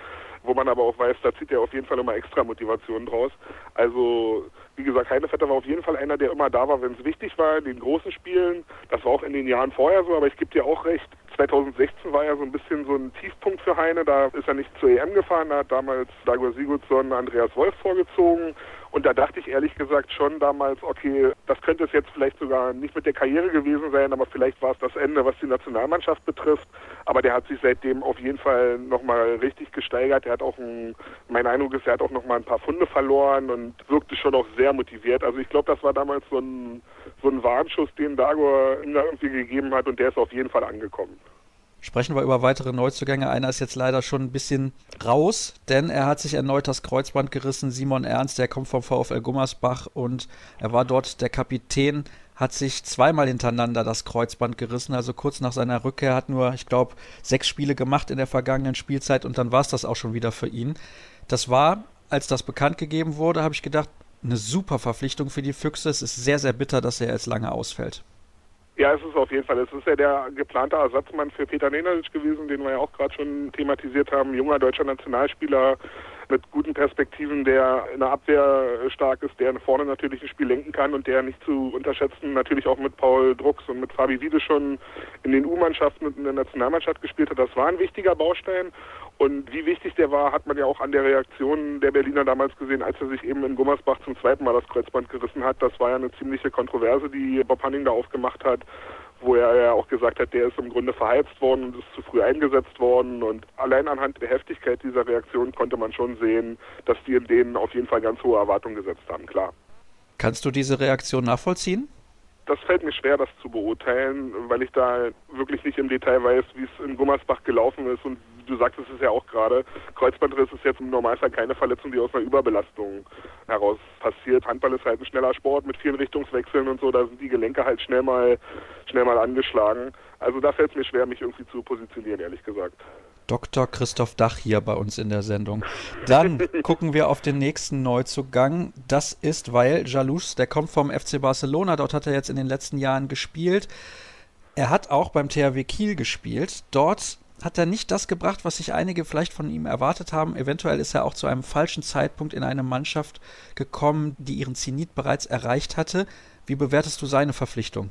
wo man aber auch weiß, da zieht er auf jeden Fall immer extra Motivation draus. Also, wie gesagt, Heinevetter war auf jeden Fall einer, der immer da war, wenn es wichtig war, in den großen Spielen. Das war auch in den Jahren vorher so, aber ich gebe dir auch recht, 2016 war ja so ein bisschen so ein Tiefpunkt für Heine. Da ist er nicht zur EM gefahren, da hat damals Dagor Sigurdsson Andreas Wolf vorgezogen. Und da dachte ich ehrlich gesagt schon damals, okay, das könnte es jetzt vielleicht sogar nicht mit der Karriere gewesen sein, aber vielleicht war es das Ende, was die Nationalmannschaft betrifft. Aber der hat sich seitdem auf jeden Fall nochmal richtig gesteigert. Er hat auch, ein, mein Eindruck ist, er hat auch nochmal ein paar Funde verloren und wirkte schon auch sehr motiviert. Also ich glaube, das war damals so ein, so ein Warnschuss, den Dagor ihm da irgendwie gegeben hat und der ist auf jeden Fall angekommen. Sprechen wir über weitere Neuzugänge. Einer ist jetzt leider schon ein bisschen raus, denn er hat sich erneut das Kreuzband gerissen. Simon Ernst, der kommt vom VfL Gummersbach und er war dort der Kapitän, hat sich zweimal hintereinander das Kreuzband gerissen. Also kurz nach seiner Rückkehr hat nur, ich glaube, sechs Spiele gemacht in der vergangenen Spielzeit und dann war es das auch schon wieder für ihn. Das war, als das bekannt gegeben wurde, habe ich gedacht, eine super Verpflichtung für die Füchse. Es ist sehr, sehr bitter, dass er jetzt lange ausfällt. Ja, es ist auf jeden Fall. Es ist ja der geplante Ersatzmann für Peter Nenadic gewesen, den wir ja auch gerade schon thematisiert haben. Junger deutscher Nationalspieler, mit guten Perspektiven, der in der Abwehr stark ist, der vorne natürlich ein Spiel lenken kann und der nicht zu unterschätzen natürlich auch mit Paul Drucks und mit Fabi Wiede schon in den U-Mannschaften und in der Nationalmannschaft gespielt hat. Das war ein wichtiger Baustein und wie wichtig der war, hat man ja auch an der Reaktion der Berliner damals gesehen, als er sich eben in Gummersbach zum zweiten Mal das Kreuzband gerissen hat. Das war ja eine ziemliche Kontroverse, die Bob Hanning da aufgemacht hat wo er ja auch gesagt hat, der ist im Grunde verheizt worden und ist zu früh eingesetzt worden. Und allein anhand der Heftigkeit dieser Reaktion konnte man schon sehen, dass die in denen auf jeden Fall ganz hohe Erwartungen gesetzt haben, klar. Kannst du diese Reaktion nachvollziehen? Das fällt mir schwer, das zu beurteilen, weil ich da wirklich nicht im Detail weiß, wie es in Gummersbach gelaufen ist und du sagtest es ja auch gerade, Kreuzbandriss ist jetzt im Normalfall keine Verletzung, die aus einer Überbelastung heraus passiert. Handball ist halt ein schneller Sport mit vielen Richtungswechseln und so, da sind die Gelenke halt schnell mal, schnell mal angeschlagen. Also da fällt es mir schwer, mich irgendwie zu positionieren, ehrlich gesagt. Dr. Christoph Dach hier bei uns in der Sendung. Dann gucken wir auf den nächsten Neuzugang. Das ist Weil Jalous, der kommt vom FC Barcelona. Dort hat er jetzt in den letzten Jahren gespielt. Er hat auch beim THW Kiel gespielt. Dort hat er nicht das gebracht, was sich einige vielleicht von ihm erwartet haben. Eventuell ist er auch zu einem falschen Zeitpunkt in eine Mannschaft gekommen, die ihren Zenit bereits erreicht hatte. Wie bewertest du seine Verpflichtung?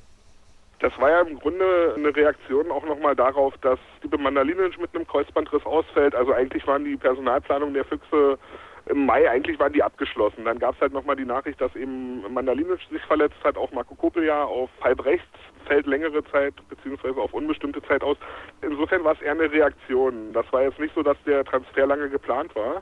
Das war ja im Grunde eine Reaktion auch nochmal darauf, dass Stipe Mandalinic mit einem Kreuzbandriss ausfällt. Also eigentlich waren die Personalplanungen der Füchse im Mai, eigentlich waren die abgeschlossen. Dann gab es halt nochmal die Nachricht, dass eben Mandalinic sich verletzt hat, auch Marco Kopel ja auf halb rechts fällt längere Zeit beziehungsweise auf unbestimmte Zeit aus. Insofern war es eher eine Reaktion. Das war jetzt nicht so, dass der Transfer lange geplant war.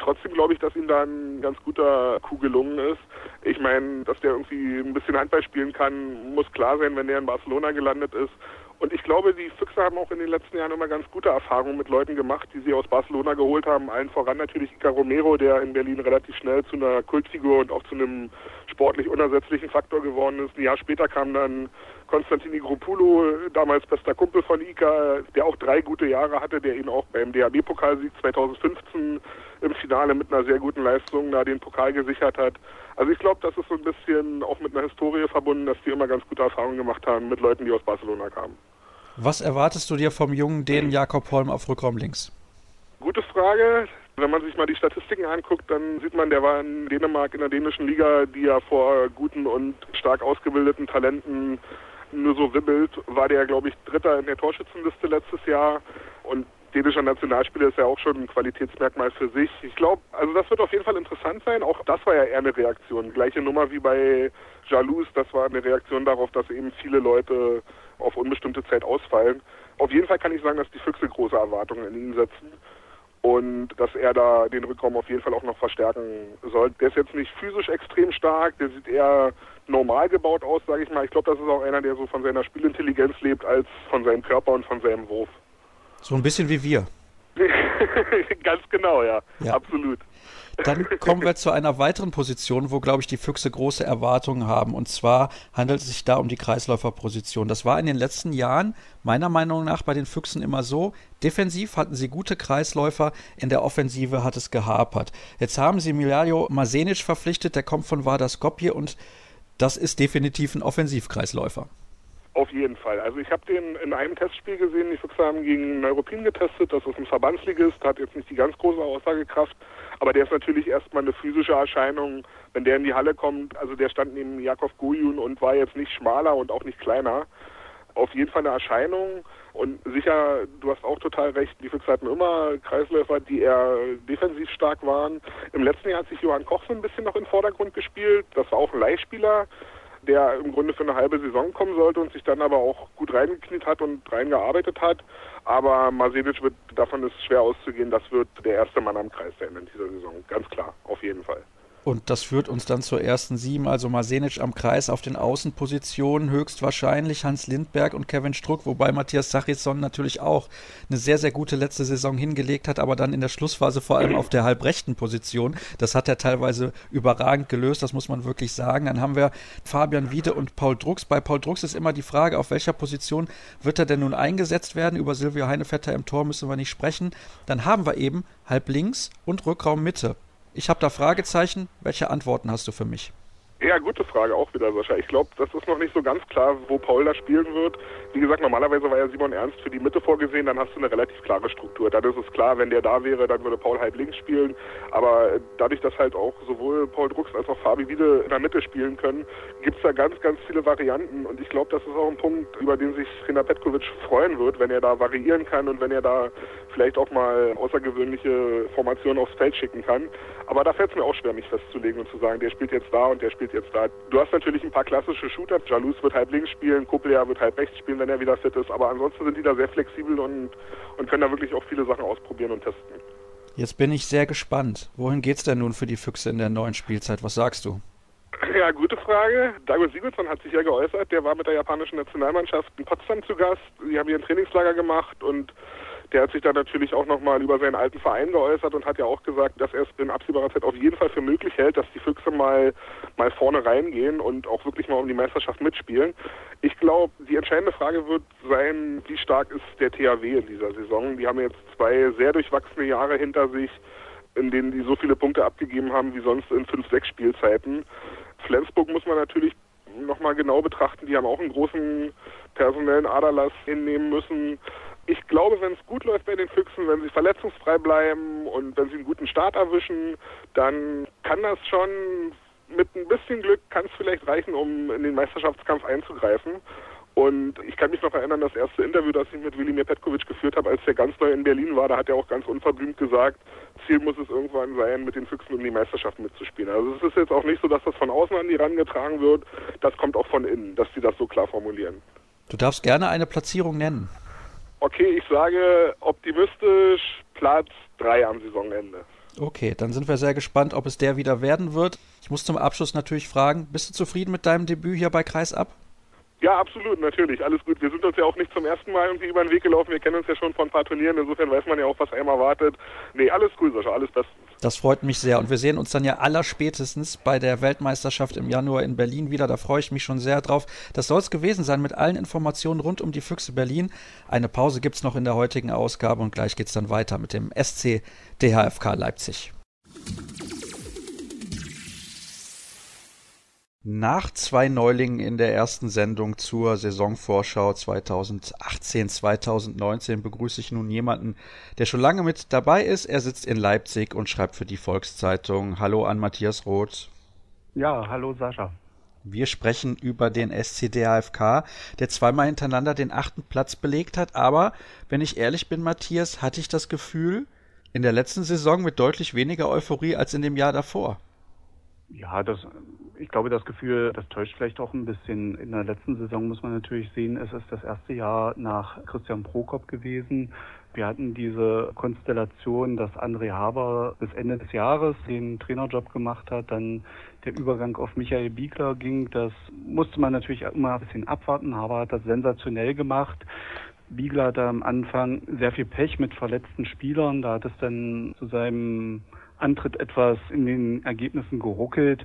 Trotzdem glaube ich, dass ihm da ein ganz guter Coup gelungen ist. Ich meine, dass der irgendwie ein bisschen Handball spielen kann, muss klar sein, wenn der in Barcelona gelandet ist. Und ich glaube, die Füchse haben auch in den letzten Jahren immer ganz gute Erfahrungen mit Leuten gemacht, die sie aus Barcelona geholt haben. Allen voran natürlich Ica Romero, der in Berlin relativ schnell zu einer Kultfigur und auch zu einem sportlich unersetzlichen Faktor geworden ist. Ein Jahr später kam dann Konstantini Grupulo, damals bester Kumpel von Ica, der auch drei gute Jahre hatte, der ihn auch beim DHB-Pokalsieg 2015 im Finale mit einer sehr guten Leistung da den Pokal gesichert hat. Also ich glaube, das ist so ein bisschen auch mit einer Historie verbunden, dass die immer ganz gute Erfahrungen gemacht haben mit Leuten, die aus Barcelona kamen. Was erwartest du dir vom jungen Dänen Jakob Holm auf Rückraum links? Gute Frage. Wenn man sich mal die Statistiken anguckt, dann sieht man, der war in Dänemark in der dänischen Liga, die ja vor guten und stark ausgebildeten Talenten nur so wibbelt, war der, glaube ich, Dritter in der Torschützenliste letztes Jahr. Und dänischer Nationalspieler ist ja auch schon ein Qualitätsmerkmal für sich. Ich glaube, also das wird auf jeden Fall interessant sein. Auch das war ja eher eine Reaktion. Gleiche Nummer wie bei Jalous, das war eine Reaktion darauf, dass eben viele Leute auf unbestimmte Zeit ausfallen. Auf jeden Fall kann ich sagen, dass die Füchse große Erwartungen in ihn setzen und dass er da den Rückraum auf jeden Fall auch noch verstärken soll. Der ist jetzt nicht physisch extrem stark, der sieht eher normal gebaut aus, sage ich mal. Ich glaube, das ist auch einer, der so von seiner Spielintelligenz lebt, als von seinem Körper und von seinem Wurf. So ein bisschen wie wir. Ganz genau, ja. ja. Absolut. Dann kommen wir zu einer weiteren Position, wo, glaube ich, die Füchse große Erwartungen haben. Und zwar handelt es sich da um die Kreisläuferposition. Das war in den letzten Jahren meiner Meinung nach bei den Füchsen immer so. Defensiv hatten sie gute Kreisläufer, in der Offensive hat es gehapert. Jetzt haben sie Milajo Masenic verpflichtet, der kommt von Vardar Skopje und das ist definitiv ein Offensivkreisläufer. Auf jeden Fall. Also ich habe den in einem Testspiel gesehen, die Füchse haben gegen Neuruppin getestet, das ist ein Verbandsligist, hat jetzt nicht die ganz große Aussagekraft, aber der ist natürlich erstmal eine physische Erscheinung, wenn der in die Halle kommt, also der stand neben Jakov Gujun und war jetzt nicht schmaler und auch nicht kleiner. Auf jeden Fall eine Erscheinung und sicher, du hast auch total recht, die Füchse hatten immer Kreisläufer, die eher defensiv stark waren. Im letzten Jahr hat sich Johann Koch so ein bisschen noch in den Vordergrund gespielt, das war auch ein Leihspieler, der im Grunde für eine halbe Saison kommen sollte und sich dann aber auch gut reingekniet hat und reingearbeitet hat. Aber Masedic wird, davon ist schwer auszugehen, das wird der erste Mann am Kreis sein in dieser Saison. Ganz klar, auf jeden Fall. Und das führt uns dann zur ersten sieben, also Masenic am Kreis auf den Außenpositionen, höchstwahrscheinlich Hans Lindberg und Kevin Struck, wobei Matthias Sachisson natürlich auch eine sehr, sehr gute letzte Saison hingelegt hat, aber dann in der Schlussphase vor allem auf der halbrechten Position. Das hat er teilweise überragend gelöst, das muss man wirklich sagen. Dann haben wir Fabian Wiede und Paul Drucks. Bei Paul Drucks ist immer die Frage, auf welcher Position wird er denn nun eingesetzt werden? Über Silvio Heinevetter im Tor müssen wir nicht sprechen. Dann haben wir eben halb links und Rückraum Mitte. Ich habe da Fragezeichen. Welche Antworten hast du für mich? Ja, gute Frage auch wieder, Sascha. Ich glaube, das ist noch nicht so ganz klar, wo Paul da spielen wird. Wie gesagt, normalerweise war ja Simon Ernst für die Mitte vorgesehen, dann hast du eine relativ klare Struktur. Dann ist es klar, wenn der da wäre, dann würde Paul halb links spielen. Aber dadurch, dass halt auch sowohl Paul Drucks als auch Fabi Wiede in der Mitte spielen können, gibt es da ganz, ganz viele Varianten. Und ich glaube, das ist auch ein Punkt, über den sich Rina Petkovic freuen wird, wenn er da variieren kann und wenn er da vielleicht auch mal außergewöhnliche Formationen aufs Feld schicken kann. Aber da fällt es mir auch schwer, mich festzulegen und zu sagen, der spielt jetzt da und der spielt jetzt da. Du hast natürlich ein paar klassische Shooter. Jalous wird halb links spielen, Koplea wird halb rechts spielen, wenn er wieder fit ist. Aber ansonsten sind die da sehr flexibel und, und können da wirklich auch viele Sachen ausprobieren und testen. Jetzt bin ich sehr gespannt. Wohin geht's denn nun für die Füchse in der neuen Spielzeit? Was sagst du? Ja, gute Frage. Dago Sigurdsson hat sich ja geäußert. Der war mit der japanischen Nationalmannschaft in Potsdam zu Gast. Sie haben hier ein Trainingslager gemacht und der hat sich dann natürlich auch nochmal über seinen alten Verein geäußert und hat ja auch gesagt, dass er es in absehbarer Zeit auf jeden Fall für möglich hält, dass die Füchse mal, mal vorne reingehen und auch wirklich mal um die Meisterschaft mitspielen. Ich glaube, die entscheidende Frage wird sein, wie stark ist der THW in dieser Saison. Die haben jetzt zwei sehr durchwachsene Jahre hinter sich, in denen die so viele Punkte abgegeben haben wie sonst in fünf, sechs Spielzeiten. Flensburg muss man natürlich nochmal genau betrachten. Die haben auch einen großen personellen Aderlass hinnehmen müssen ich glaube, wenn es gut läuft bei den Füchsen, wenn sie verletzungsfrei bleiben und wenn sie einen guten Start erwischen, dann kann das schon mit ein bisschen Glück kann es vielleicht reichen, um in den Meisterschaftskampf einzugreifen. Und ich kann mich noch erinnern, das erste Interview, das ich mit Wilimir Petkovic geführt habe, als er ganz neu in Berlin war, da hat er auch ganz unverblümt gesagt, Ziel muss es irgendwann sein, mit den Füchsen um die Meisterschaft mitzuspielen. Also es ist jetzt auch nicht so, dass das von außen an die rangetragen wird, das kommt auch von innen, dass sie das so klar formulieren. Du darfst gerne eine Platzierung nennen. Okay, ich sage optimistisch Platz 3 am Saisonende. Okay, dann sind wir sehr gespannt, ob es der wieder werden wird. Ich muss zum Abschluss natürlich fragen, bist du zufrieden mit deinem Debüt hier bei Kreisab? Ja, absolut, natürlich. Alles gut. Wir sind uns ja auch nicht zum ersten Mal irgendwie über den Weg gelaufen. Wir kennen uns ja schon von ein paar Turnieren. Insofern weiß man ja auch, was einem erwartet. Nee, alles cool, Sascha. Alles bestens. Das freut mich sehr. Und wir sehen uns dann ja allerspätestens bei der Weltmeisterschaft im Januar in Berlin wieder. Da freue ich mich schon sehr drauf. Das soll es gewesen sein mit allen Informationen rund um die Füchse Berlin. Eine Pause gibt es noch in der heutigen Ausgabe und gleich geht es dann weiter mit dem SC DHFK Leipzig. Nach zwei Neulingen in der ersten Sendung zur Saisonvorschau 2018-2019 begrüße ich nun jemanden, der schon lange mit dabei ist. Er sitzt in Leipzig und schreibt für die Volkszeitung. Hallo an Matthias Roth. Ja, hallo Sascha. Wir sprechen über den SCDAFK, der zweimal hintereinander den achten Platz belegt hat. Aber wenn ich ehrlich bin, Matthias, hatte ich das Gefühl, in der letzten Saison mit deutlich weniger Euphorie als in dem Jahr davor. Ja, das ich glaube, das Gefühl, das täuscht vielleicht auch ein bisschen. In der letzten Saison muss man natürlich sehen, es ist das erste Jahr nach Christian Prokop gewesen. Wir hatten diese Konstellation, dass André Haber bis Ende des Jahres den Trainerjob gemacht hat, dann der Übergang auf Michael Biegler ging. Das musste man natürlich immer ein bisschen abwarten. Haber hat das sensationell gemacht. Biegler hatte am Anfang sehr viel Pech mit verletzten Spielern. Da hat es dann zu seinem Antritt etwas in den Ergebnissen geruckelt.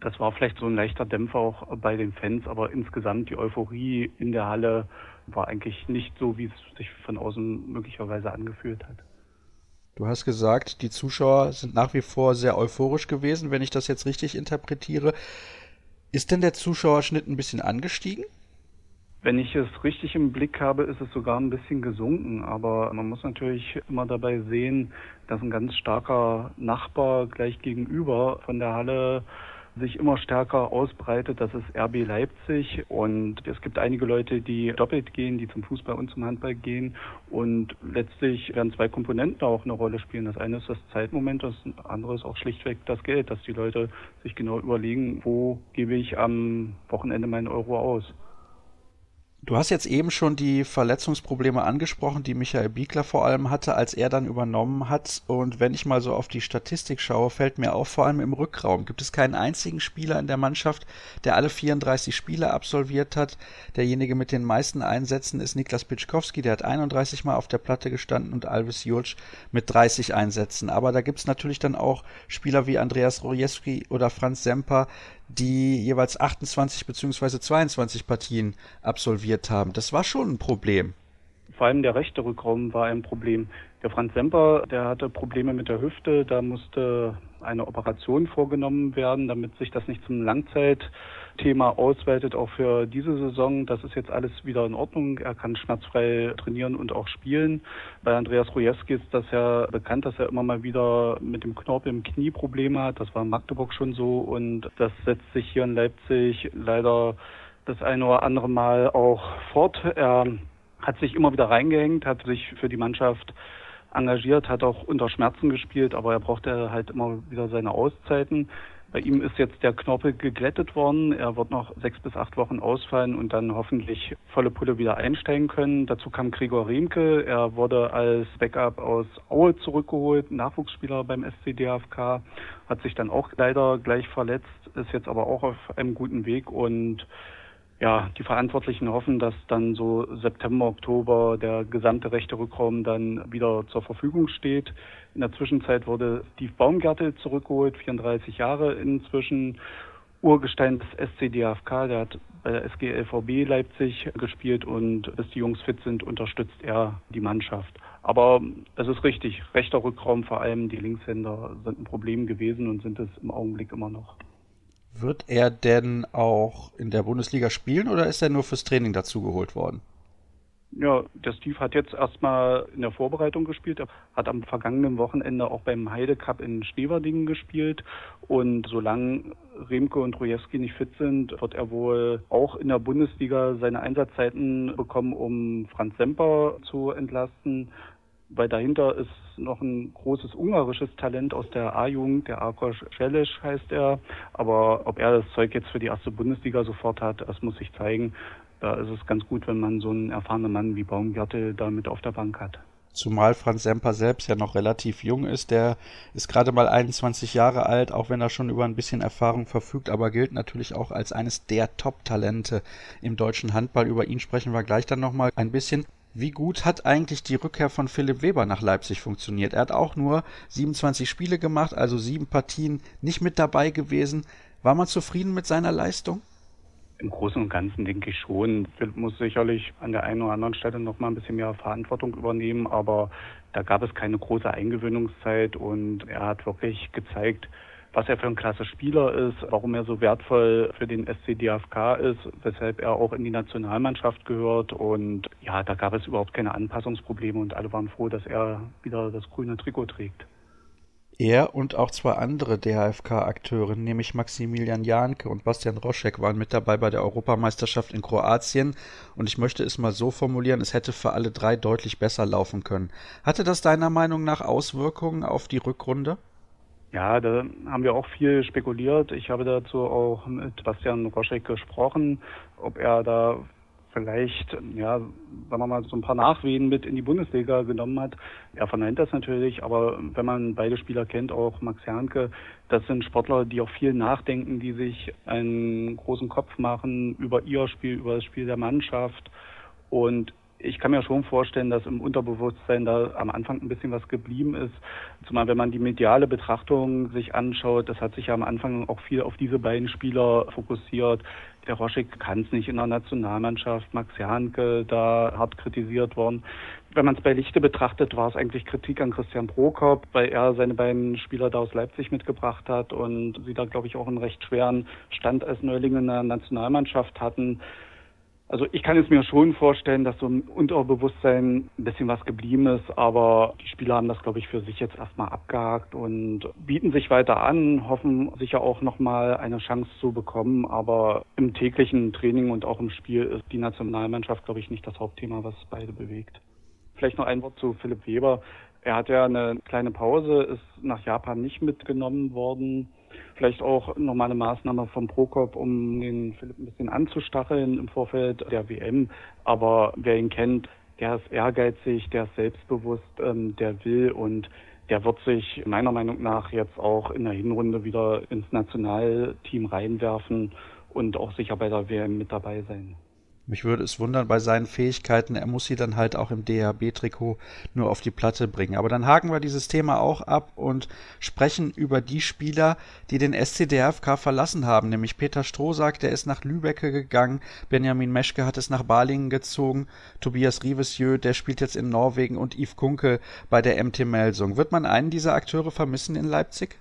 Das war vielleicht so ein leichter Dämpfer auch bei den Fans, aber insgesamt die Euphorie in der Halle war eigentlich nicht so, wie es sich von außen möglicherweise angefühlt hat. Du hast gesagt, die Zuschauer sind nach wie vor sehr euphorisch gewesen, wenn ich das jetzt richtig interpretiere. Ist denn der Zuschauerschnitt ein bisschen angestiegen? Wenn ich es richtig im Blick habe, ist es sogar ein bisschen gesunken. Aber man muss natürlich immer dabei sehen, dass ein ganz starker Nachbar gleich gegenüber von der Halle sich immer stärker ausbreitet, das ist RB Leipzig. Und es gibt einige Leute, die doppelt gehen, die zum Fußball und zum Handball gehen. Und letztlich werden zwei Komponenten auch eine Rolle spielen. Das eine ist das Zeitmoment, das andere ist auch schlichtweg das Geld, dass die Leute sich genau überlegen, wo gebe ich am Wochenende meinen Euro aus. Du hast jetzt eben schon die Verletzungsprobleme angesprochen, die Michael Biegler vor allem hatte, als er dann übernommen hat. Und wenn ich mal so auf die Statistik schaue, fällt mir auf, vor allem im Rückraum gibt es keinen einzigen Spieler in der Mannschaft, der alle 34 Spiele absolviert hat. Derjenige mit den meisten Einsätzen ist Niklas Pitschkowski, der hat 31 Mal auf der Platte gestanden und Alvis Julc mit 30 Einsätzen. Aber da gibt es natürlich dann auch Spieler wie Andreas Rojewski oder Franz Semper, die jeweils 28 bzw. 22 Partien absolviert haben. Das war schon ein Problem. Vor allem der rechte Rückraum war ein Problem. Der Franz Semper, der hatte Probleme mit der Hüfte, da musste eine Operation vorgenommen werden, damit sich das nicht zum Langzeitthema ausweitet, auch für diese Saison. Das ist jetzt alles wieder in Ordnung. Er kann schmerzfrei trainieren und auch spielen. Bei Andreas Rujewski ist das ja bekannt, dass er immer mal wieder mit dem Knorpel im Knie Probleme hat. Das war in Magdeburg schon so und das setzt sich hier in Leipzig leider das eine oder andere Mal auch fort. Er hat sich immer wieder reingehängt, hat sich für die Mannschaft engagiert, hat auch unter Schmerzen gespielt, aber er brauchte halt immer wieder seine Auszeiten. Bei ihm ist jetzt der Knorpel geglättet worden. Er wird noch sechs bis acht Wochen ausfallen und dann hoffentlich volle Pulle wieder einsteigen können. Dazu kam Gregor Riemke. Er wurde als Backup aus Aue zurückgeholt, Nachwuchsspieler beim SC DFK, hat sich dann auch leider gleich verletzt, ist jetzt aber auch auf einem guten Weg und ja, die Verantwortlichen hoffen, dass dann so September, Oktober der gesamte rechte Rückraum dann wieder zur Verfügung steht. In der Zwischenzeit wurde Steve Baumgartel zurückgeholt, 34 Jahre inzwischen. Urgestein des SC DFK, der hat bei der SG LVB Leipzig gespielt und bis die Jungs fit sind, unterstützt er die Mannschaft. Aber es ist richtig, rechter Rückraum, vor allem die Linkshänder sind ein Problem gewesen und sind es im Augenblick immer noch. Wird er denn auch in der Bundesliga spielen oder ist er nur fürs Training dazugeholt worden? Ja, der Steve hat jetzt erstmal in der Vorbereitung gespielt. Hat am vergangenen Wochenende auch beim Heide Cup in Schneverdingen gespielt. Und solange Remke und Rojewski nicht fit sind, wird er wohl auch in der Bundesliga seine Einsatzzeiten bekommen, um Franz Semper zu entlasten weil dahinter ist noch ein großes ungarisches Talent aus der A-Jugend, der Akos Schelisch heißt er. Aber ob er das Zeug jetzt für die erste Bundesliga sofort hat, das muss sich zeigen. Da ist es ganz gut, wenn man so einen erfahrenen Mann wie Baumgärtel da mit auf der Bank hat. Zumal Franz Semper selbst ja noch relativ jung ist. Der ist gerade mal 21 Jahre alt, auch wenn er schon über ein bisschen Erfahrung verfügt, aber gilt natürlich auch als eines der Top-Talente im deutschen Handball. Über ihn sprechen wir gleich dann nochmal ein bisschen. Wie gut hat eigentlich die Rückkehr von Philipp Weber nach Leipzig funktioniert? Er hat auch nur 27 Spiele gemacht, also sieben Partien nicht mit dabei gewesen. War man zufrieden mit seiner Leistung? Im Großen und Ganzen denke ich schon. Philipp muss sicherlich an der einen oder anderen Stelle noch mal ein bisschen mehr Verantwortung übernehmen, aber da gab es keine große Eingewöhnungszeit und er hat wirklich gezeigt, was er für ein klasse Spieler ist, warum er so wertvoll für den SC DFK ist, weshalb er auch in die Nationalmannschaft gehört. Und ja, da gab es überhaupt keine Anpassungsprobleme und alle waren froh, dass er wieder das grüne Trikot trägt. Er und auch zwei andere DHFK-Akteure, nämlich Maximilian Janke und Bastian Roschek, waren mit dabei bei der Europameisterschaft in Kroatien. Und ich möchte es mal so formulieren, es hätte für alle drei deutlich besser laufen können. Hatte das deiner Meinung nach Auswirkungen auf die Rückrunde? Ja, da haben wir auch viel spekuliert. Ich habe dazu auch mit Bastian Roschek gesprochen, ob er da vielleicht, ja, sagen wir mal, so ein paar Nachwehen mit in die Bundesliga genommen hat. Er verneint das natürlich, aber wenn man beide Spieler kennt, auch Max Janke, das sind Sportler, die auch viel nachdenken, die sich einen großen Kopf machen über ihr Spiel, über das Spiel der Mannschaft. Und ich kann mir schon vorstellen, dass im Unterbewusstsein da am Anfang ein bisschen was geblieben ist. Zumal wenn man die mediale Betrachtung sich anschaut, das hat sich ja am Anfang auch viel auf diese beiden Spieler fokussiert. Der Roschik kann es nicht in der Nationalmannschaft, Max Janke da hart kritisiert worden. Wenn man es bei Lichte betrachtet, war es eigentlich Kritik an Christian Prokop, weil er seine beiden Spieler da aus Leipzig mitgebracht hat und sie da, glaube ich, auch einen recht schweren Stand als Neulinge in der Nationalmannschaft hatten. Also ich kann es mir schon vorstellen, dass so im Unterbewusstsein ein bisschen was geblieben ist, aber die Spieler haben das, glaube ich, für sich jetzt erstmal abgehakt und bieten sich weiter an, hoffen sicher auch nochmal eine Chance zu bekommen, aber im täglichen Training und auch im Spiel ist die Nationalmannschaft, glaube ich, nicht das Hauptthema, was beide bewegt. Vielleicht noch ein Wort zu Philipp Weber. Er hat ja eine kleine Pause, ist nach Japan nicht mitgenommen worden. Vielleicht auch nochmal eine Maßnahme vom Prokop, um den Philipp ein bisschen anzustacheln im Vorfeld der WM. Aber wer ihn kennt, der ist ehrgeizig, der ist selbstbewusst, ähm, der will und der wird sich meiner Meinung nach jetzt auch in der Hinrunde wieder ins Nationalteam reinwerfen und auch sicher bei der WM mit dabei sein. Mich würde es wundern bei seinen Fähigkeiten, er muss sie dann halt auch im DHB-Trikot nur auf die Platte bringen. Aber dann haken wir dieses Thema auch ab und sprechen über die Spieler, die den SCDFK verlassen haben, nämlich Peter Strohsack, der ist nach Lübecke gegangen, Benjamin Meschke hat es nach Balingen gezogen, Tobias Rivesieux, der spielt jetzt in Norwegen und Yves Kunkel bei der MT Melsung. Wird man einen dieser Akteure vermissen in Leipzig?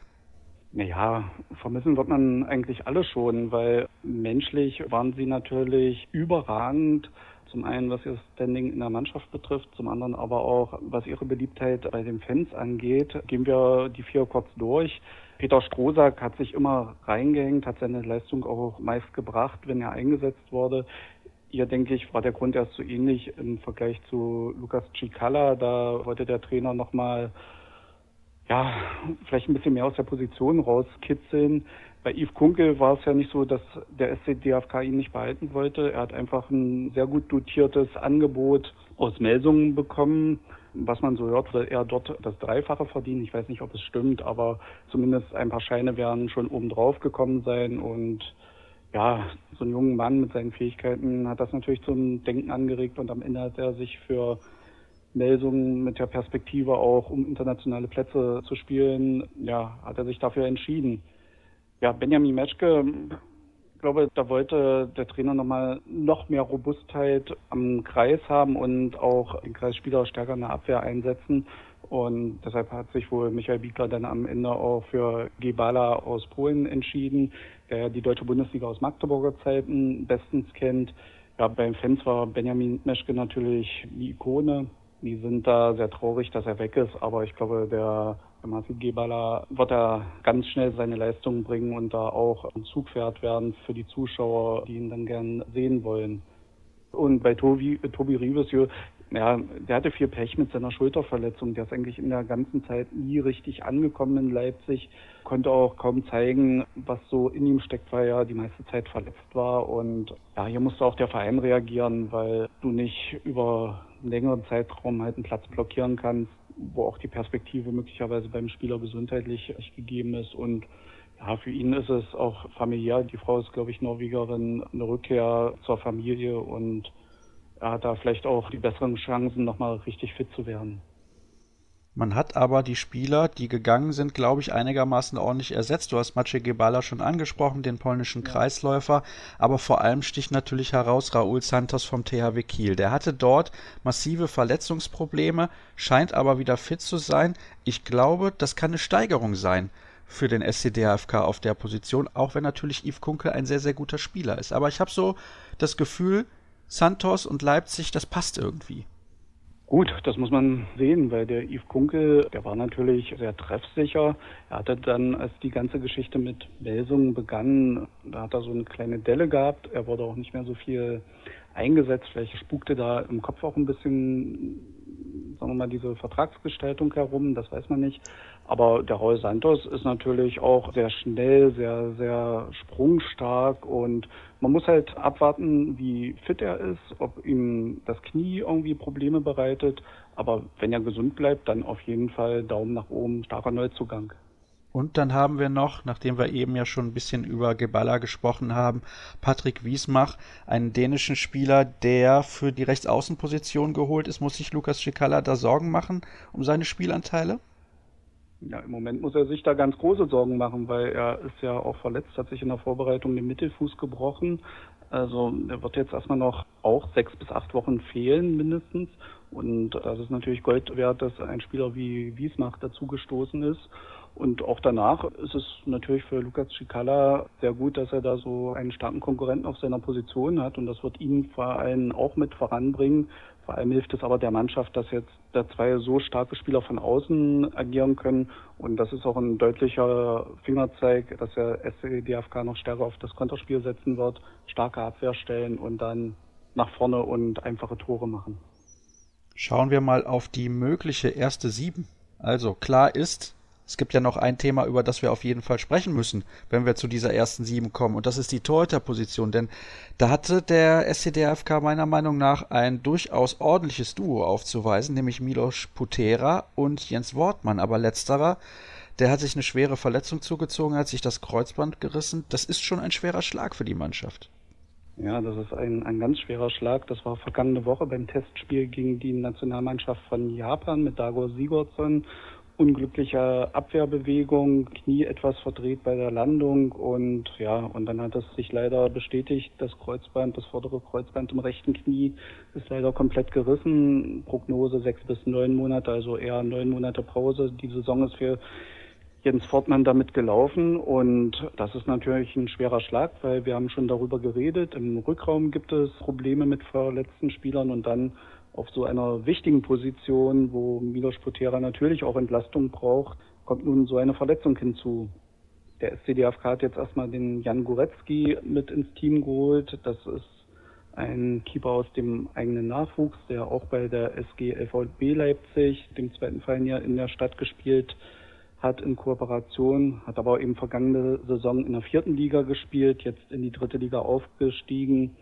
Naja, vermissen wird man eigentlich alle schon, weil menschlich waren sie natürlich überragend. Zum einen, was ihr Standing in der Mannschaft betrifft, zum anderen aber auch, was ihre Beliebtheit bei den Fans angeht. Gehen wir die vier kurz durch. Peter Strohsack hat sich immer reingehängt, hat seine Leistung auch meist gebracht, wenn er eingesetzt wurde. Hier, denke ich, war der Grund erst so ähnlich im Vergleich zu Lukas Cicala. Da wollte der Trainer nochmal ja, vielleicht ein bisschen mehr aus der Position rauskitzeln. Bei Yves Kunkel war es ja nicht so, dass der SCDFK ihn nicht behalten wollte. Er hat einfach ein sehr gut dotiertes Angebot aus Melsungen bekommen. Was man so hört, will er dort das Dreifache verdienen. Ich weiß nicht, ob es stimmt, aber zumindest ein paar Scheine werden schon oben drauf gekommen sein. Und ja, so ein junger Mann mit seinen Fähigkeiten hat das natürlich zum Denken angeregt und am Ende hat er sich für Melsungen mit der Perspektive auch, um internationale Plätze zu spielen, ja, hat er sich dafür entschieden. Ja, Benjamin Meschke, ich glaube, da wollte der Trainer nochmal noch mehr Robustheit am Kreis haben und auch den Kreisspieler stärker in der Abwehr einsetzen. Und deshalb hat sich wohl Michael Biegler dann am Ende auch für Gebala aus Polen entschieden, der die deutsche Bundesliga aus Magdeburger Zeiten bestens kennt. Ja, beim Fans war Benjamin Meschke natürlich die Ikone. Die sind da sehr traurig, dass er weg ist, aber ich glaube, der Marcel Gebala wird da ganz schnell seine Leistungen bringen und da auch ein Zugpferd werden für die Zuschauer, die ihn dann gern sehen wollen. Und bei Tobi, Tobi Rivesjö, ja, der hatte viel Pech mit seiner Schulterverletzung. Der ist eigentlich in der ganzen Zeit nie richtig angekommen in Leipzig, konnte auch kaum zeigen, was so in ihm steckt, weil er die meiste Zeit verletzt war. Und ja, hier musste auch der Verein reagieren, weil du nicht über einen längeren Zeitraum halt einen Platz blockieren kannst, wo auch die Perspektive möglicherweise beim Spieler gesundheitlich gegeben ist. Und ja, für ihn ist es auch familiär. Die Frau ist, glaube ich, Norwegerin, eine Rückkehr zur Familie und er hat da vielleicht auch die besseren Chancen, nochmal richtig fit zu werden. Man hat aber die Spieler, die gegangen sind, glaube ich, einigermaßen ordentlich ersetzt. Du hast Maciej Gebala schon angesprochen, den polnischen ja. Kreisläufer, aber vor allem sticht natürlich heraus Raúl Santos vom THW Kiel. Der hatte dort massive Verletzungsprobleme, scheint aber wieder fit zu sein. Ich glaube, das kann eine Steigerung sein für den SCDHFK auf der Position, auch wenn natürlich Yves Kunkel ein sehr, sehr guter Spieler ist. Aber ich habe so das Gefühl, Santos und Leipzig, das passt irgendwie. Gut, das muss man sehen, weil der Yves Kunkel, der war natürlich sehr treffsicher. Er hatte dann, als die ganze Geschichte mit Melsungen begann, da hat er so eine kleine Delle gehabt. Er wurde auch nicht mehr so viel eingesetzt. Vielleicht spukte da im Kopf auch ein bisschen, sagen wir mal, diese Vertragsgestaltung herum, das weiß man nicht. Aber der Roy Santos ist natürlich auch sehr schnell, sehr, sehr sprungstark und man muss halt abwarten, wie fit er ist, ob ihm das Knie irgendwie Probleme bereitet. Aber wenn er gesund bleibt, dann auf jeden Fall Daumen nach oben, starker Neuzugang. Und dann haben wir noch, nachdem wir eben ja schon ein bisschen über Geballa gesprochen haben, Patrick Wiesmach, einen dänischen Spieler, der für die Rechtsaußenposition geholt ist. Muss sich Lukas Schikala da Sorgen machen um seine Spielanteile? Ja, im Moment muss er sich da ganz große Sorgen machen, weil er ist ja auch verletzt, hat sich in der Vorbereitung den Mittelfuß gebrochen. Also er wird jetzt erstmal noch auch sechs bis acht Wochen fehlen mindestens. Und das ist natürlich Gold wert, dass ein Spieler wie Wiesmach dazugestoßen ist. Und auch danach ist es natürlich für Lukas Cicala sehr gut, dass er da so einen starken Konkurrenten auf seiner Position hat. Und das wird ihn vor allem auch mit voranbringen. Vor allem hilft es aber der Mannschaft, dass jetzt da zwei so starke Spieler von außen agieren können. Und das ist auch ein deutlicher Fingerzeig, dass der SCDFK noch stärker auf das Konterspiel setzen wird, starke Abwehr stellen und dann nach vorne und einfache Tore machen. Schauen wir mal auf die mögliche erste Sieben. Also klar ist, es gibt ja noch ein Thema, über das wir auf jeden Fall sprechen müssen, wenn wir zu dieser ersten sieben kommen. Und das ist die Torhüterposition. Denn da hatte der SCDFK meiner Meinung nach ein durchaus ordentliches Duo aufzuweisen, nämlich Milos Putera und Jens Wortmann. Aber letzterer, der hat sich eine schwere Verletzung zugezogen, hat sich das Kreuzband gerissen. Das ist schon ein schwerer Schlag für die Mannschaft. Ja, das ist ein, ein ganz schwerer Schlag. Das war vergangene Woche beim Testspiel gegen die Nationalmannschaft von Japan mit Dago Sigurdsson. Unglückliche Abwehrbewegung, Knie etwas verdreht bei der Landung und ja, und dann hat es sich leider bestätigt, das Kreuzband, das vordere Kreuzband im rechten Knie ist leider komplett gerissen. Prognose sechs bis neun Monate, also eher neun Monate Pause. Die Saison ist für Jens Fortmann damit gelaufen und das ist natürlich ein schwerer Schlag, weil wir haben schon darüber geredet. Im Rückraum gibt es Probleme mit verletzten Spielern und dann auf so einer wichtigen Position, wo Milos Potera natürlich auch Entlastung braucht, kommt nun so eine Verletzung hinzu. Der SCDFK hat jetzt erstmal den Jan Goretzky mit ins Team geholt. Das ist ein Keeper aus dem eigenen Nachwuchs, der auch bei der SG LVB Leipzig, dem zweiten Verein hier in der Stadt gespielt hat in Kooperation, hat aber eben vergangene Saison in der vierten Liga gespielt, jetzt in die dritte Liga aufgestiegen.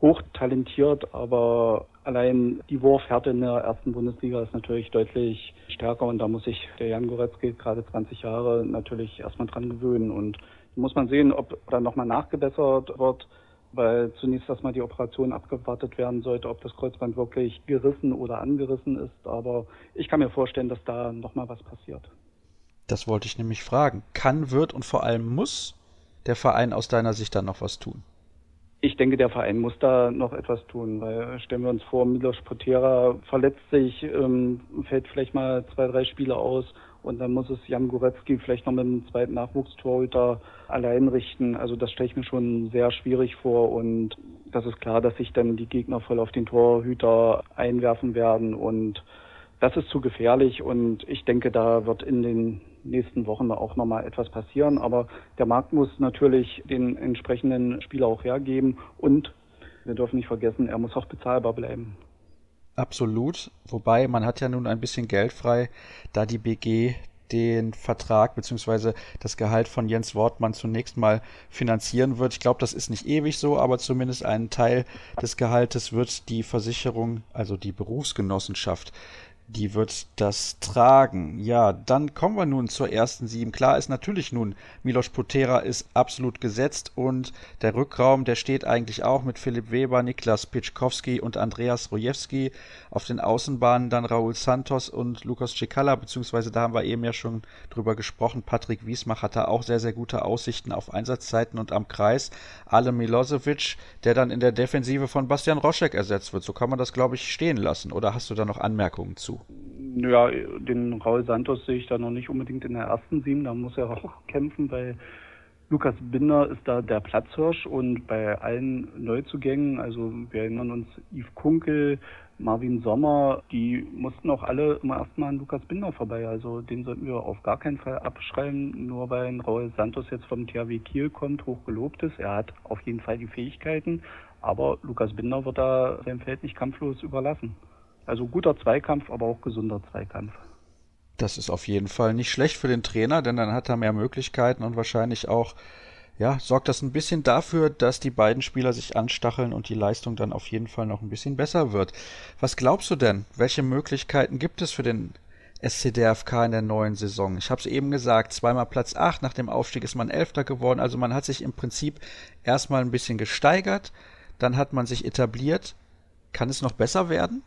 Hochtalentiert, aber allein die Wurfhärte in der ersten Bundesliga ist natürlich deutlich stärker und da muss sich der Jan Goretzky gerade 20 Jahre natürlich erstmal dran gewöhnen und muss man sehen, ob da nochmal nachgebessert wird, weil zunächst erstmal die Operation abgewartet werden sollte, ob das Kreuzband wirklich gerissen oder angerissen ist. Aber ich kann mir vorstellen, dass da nochmal was passiert. Das wollte ich nämlich fragen. Kann, wird und vor allem muss der Verein aus deiner Sicht dann noch was tun? Ich denke, der Verein muss da noch etwas tun, weil stellen wir uns vor, Milos Potera verletzt sich, ähm, fällt vielleicht mal zwei, drei Spiele aus und dann muss es Jan Goretzky vielleicht noch mit einem zweiten Nachwuchstorhüter allein richten. Also das stelle ich mir schon sehr schwierig vor und das ist klar, dass sich dann die Gegner voll auf den Torhüter einwerfen werden und das ist zu gefährlich und ich denke, da wird in den nächsten Wochen auch nochmal etwas passieren. Aber der Markt muss natürlich den entsprechenden Spieler auch hergeben und wir dürfen nicht vergessen, er muss auch bezahlbar bleiben. Absolut. Wobei man hat ja nun ein bisschen Geld frei, da die BG den Vertrag bzw. das Gehalt von Jens Wortmann zunächst mal finanzieren wird. Ich glaube, das ist nicht ewig so, aber zumindest einen Teil des Gehaltes wird die Versicherung, also die Berufsgenossenschaft, die wird das tragen. Ja, dann kommen wir nun zur ersten sieben. Klar ist natürlich nun, Milos Potera ist absolut gesetzt und der Rückraum, der steht eigentlich auch mit Philipp Weber, Niklas Pitschkowski und Andreas Rojewski. Auf den Außenbahnen dann Raúl Santos und Lukas Cicala, beziehungsweise da haben wir eben ja schon drüber gesprochen. Patrick Wiesmach hat da auch sehr, sehr gute Aussichten auf Einsatzzeiten und am Kreis. Ale Milosevic, der dann in der Defensive von Bastian Roschek ersetzt wird. So kann man das, glaube ich, stehen lassen. Oder hast du da noch Anmerkungen zu? Ja, den Raul Santos sehe ich da noch nicht unbedingt in der ersten Sieben. Da muss er auch kämpfen, weil Lukas Binder ist da der Platzhirsch und bei allen Neuzugängen, also wir erinnern uns Yves Kunkel, Marvin Sommer, die mussten auch alle immer erstmal an Lukas Binder vorbei. Also den sollten wir auf gar keinen Fall abschreiben, nur weil ein Raul Santos jetzt vom THW Kiel kommt, hochgelobt ist. Er hat auf jeden Fall die Fähigkeiten, aber Lukas Binder wird da sein Feld nicht kampflos überlassen. Also guter Zweikampf, aber auch gesunder Zweikampf. Das ist auf jeden Fall nicht schlecht für den Trainer, denn dann hat er mehr Möglichkeiten und wahrscheinlich auch, ja, sorgt das ein bisschen dafür, dass die beiden Spieler sich anstacheln und die Leistung dann auf jeden Fall noch ein bisschen besser wird. Was glaubst du denn? Welche Möglichkeiten gibt es für den SCDFK in der neuen Saison? Ich habe es eben gesagt, zweimal Platz 8, nach dem Aufstieg ist man Elfter geworden, also man hat sich im Prinzip erstmal ein bisschen gesteigert, dann hat man sich etabliert. Kann es noch besser werden?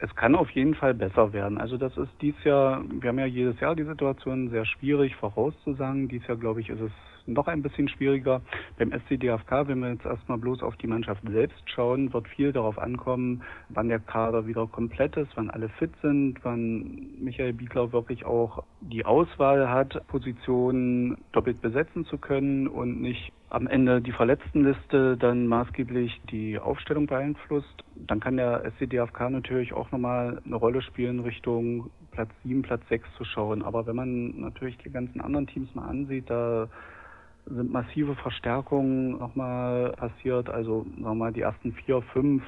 Es kann auf jeden Fall besser werden. Also das ist dies Jahr, wir haben ja jedes Jahr die Situation sehr schwierig vorauszusagen. Dies Jahr, glaube ich, ist es noch ein bisschen schwieriger. Beim SCDFK, wenn wir jetzt erstmal bloß auf die Mannschaft selbst schauen, wird viel darauf ankommen, wann der Kader wieder komplett ist, wann alle fit sind, wann Michael Biegler wirklich auch die Auswahl hat, Positionen doppelt besetzen zu können und nicht am Ende die Verletztenliste dann maßgeblich die Aufstellung beeinflusst. Dann kann der SCDFK natürlich auch nochmal eine Rolle spielen Richtung Platz 7, Platz 6 zu schauen. Aber wenn man natürlich die ganzen anderen Teams mal ansieht, da sind massive Verstärkungen nochmal passiert. Also sagen wir mal die ersten vier, fünf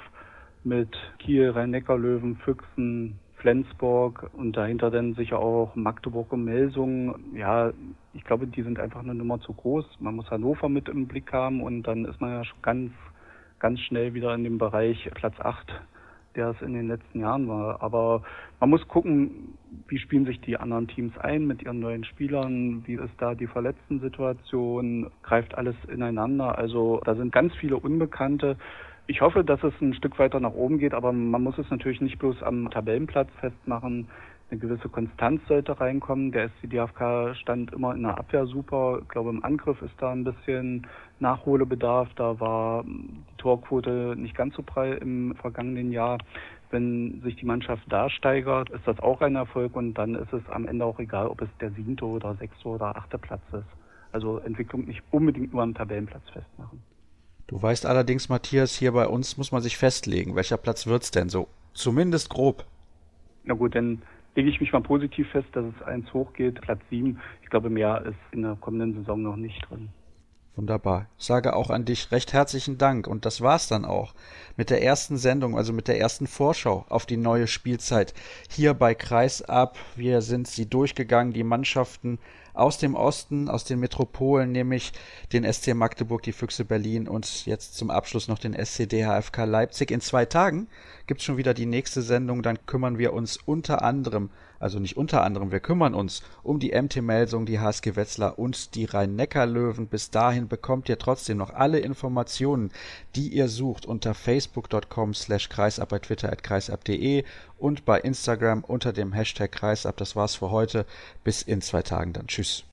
mit Kiel, Rhein-Neckar-Löwen, Füchsen, Flensburg und dahinter dann sicher auch Magdeburg und Melsungen. Ja, ich glaube, die sind einfach eine Nummer zu groß. Man muss Hannover mit im Blick haben und dann ist man ja schon ganz, ganz schnell wieder in dem Bereich Platz 8 der es in den letzten Jahren war. Aber man muss gucken, wie spielen sich die anderen Teams ein mit ihren neuen Spielern, wie ist da die Verletzten-Situation, greift alles ineinander. Also da sind ganz viele Unbekannte. Ich hoffe, dass es ein Stück weiter nach oben geht, aber man muss es natürlich nicht bloß am Tabellenplatz festmachen. Eine gewisse Konstanz sollte reinkommen. Der SCDFK stand immer in der Abwehr super. Ich glaube, im Angriff ist da ein bisschen Nachholbedarf. Da war die Torquote nicht ganz so prall im vergangenen Jahr. Wenn sich die Mannschaft da steigert, ist das auch ein Erfolg und dann ist es am Ende auch egal, ob es der siebte oder sechste oder achte Platz ist. Also Entwicklung nicht unbedingt nur am Tabellenplatz festmachen. Du weißt allerdings, Matthias, hier bei uns muss man sich festlegen. Welcher Platz wird's denn so? Zumindest grob. Na gut, dann lege ich mich mal positiv fest, dass es eins hochgeht, Platz sieben. Ich glaube, mehr ist in der kommenden Saison noch nicht drin. Wunderbar. Ich sage auch an dich recht herzlichen Dank. Und das war's dann auch mit der ersten Sendung, also mit der ersten Vorschau auf die neue Spielzeit hier bei Kreisab. Wir sind sie durchgegangen, die Mannschaften aus dem Osten, aus den Metropolen, nämlich den SC Magdeburg, die Füchse Berlin und jetzt zum Abschluss noch den SCD HFK Leipzig. In zwei Tagen gibt's schon wieder die nächste Sendung. Dann kümmern wir uns unter anderem also nicht unter anderem, wir kümmern uns um die MT Melsung, die HSG Wetzlar und die Rhein-Neckar-Löwen. Bis dahin bekommt ihr trotzdem noch alle Informationen, die ihr sucht unter facebook.com slash kreisab, bei Twitter at kreisab.de und bei Instagram unter dem Hashtag kreisab. Das war's für heute. Bis in zwei Tagen dann. Tschüss.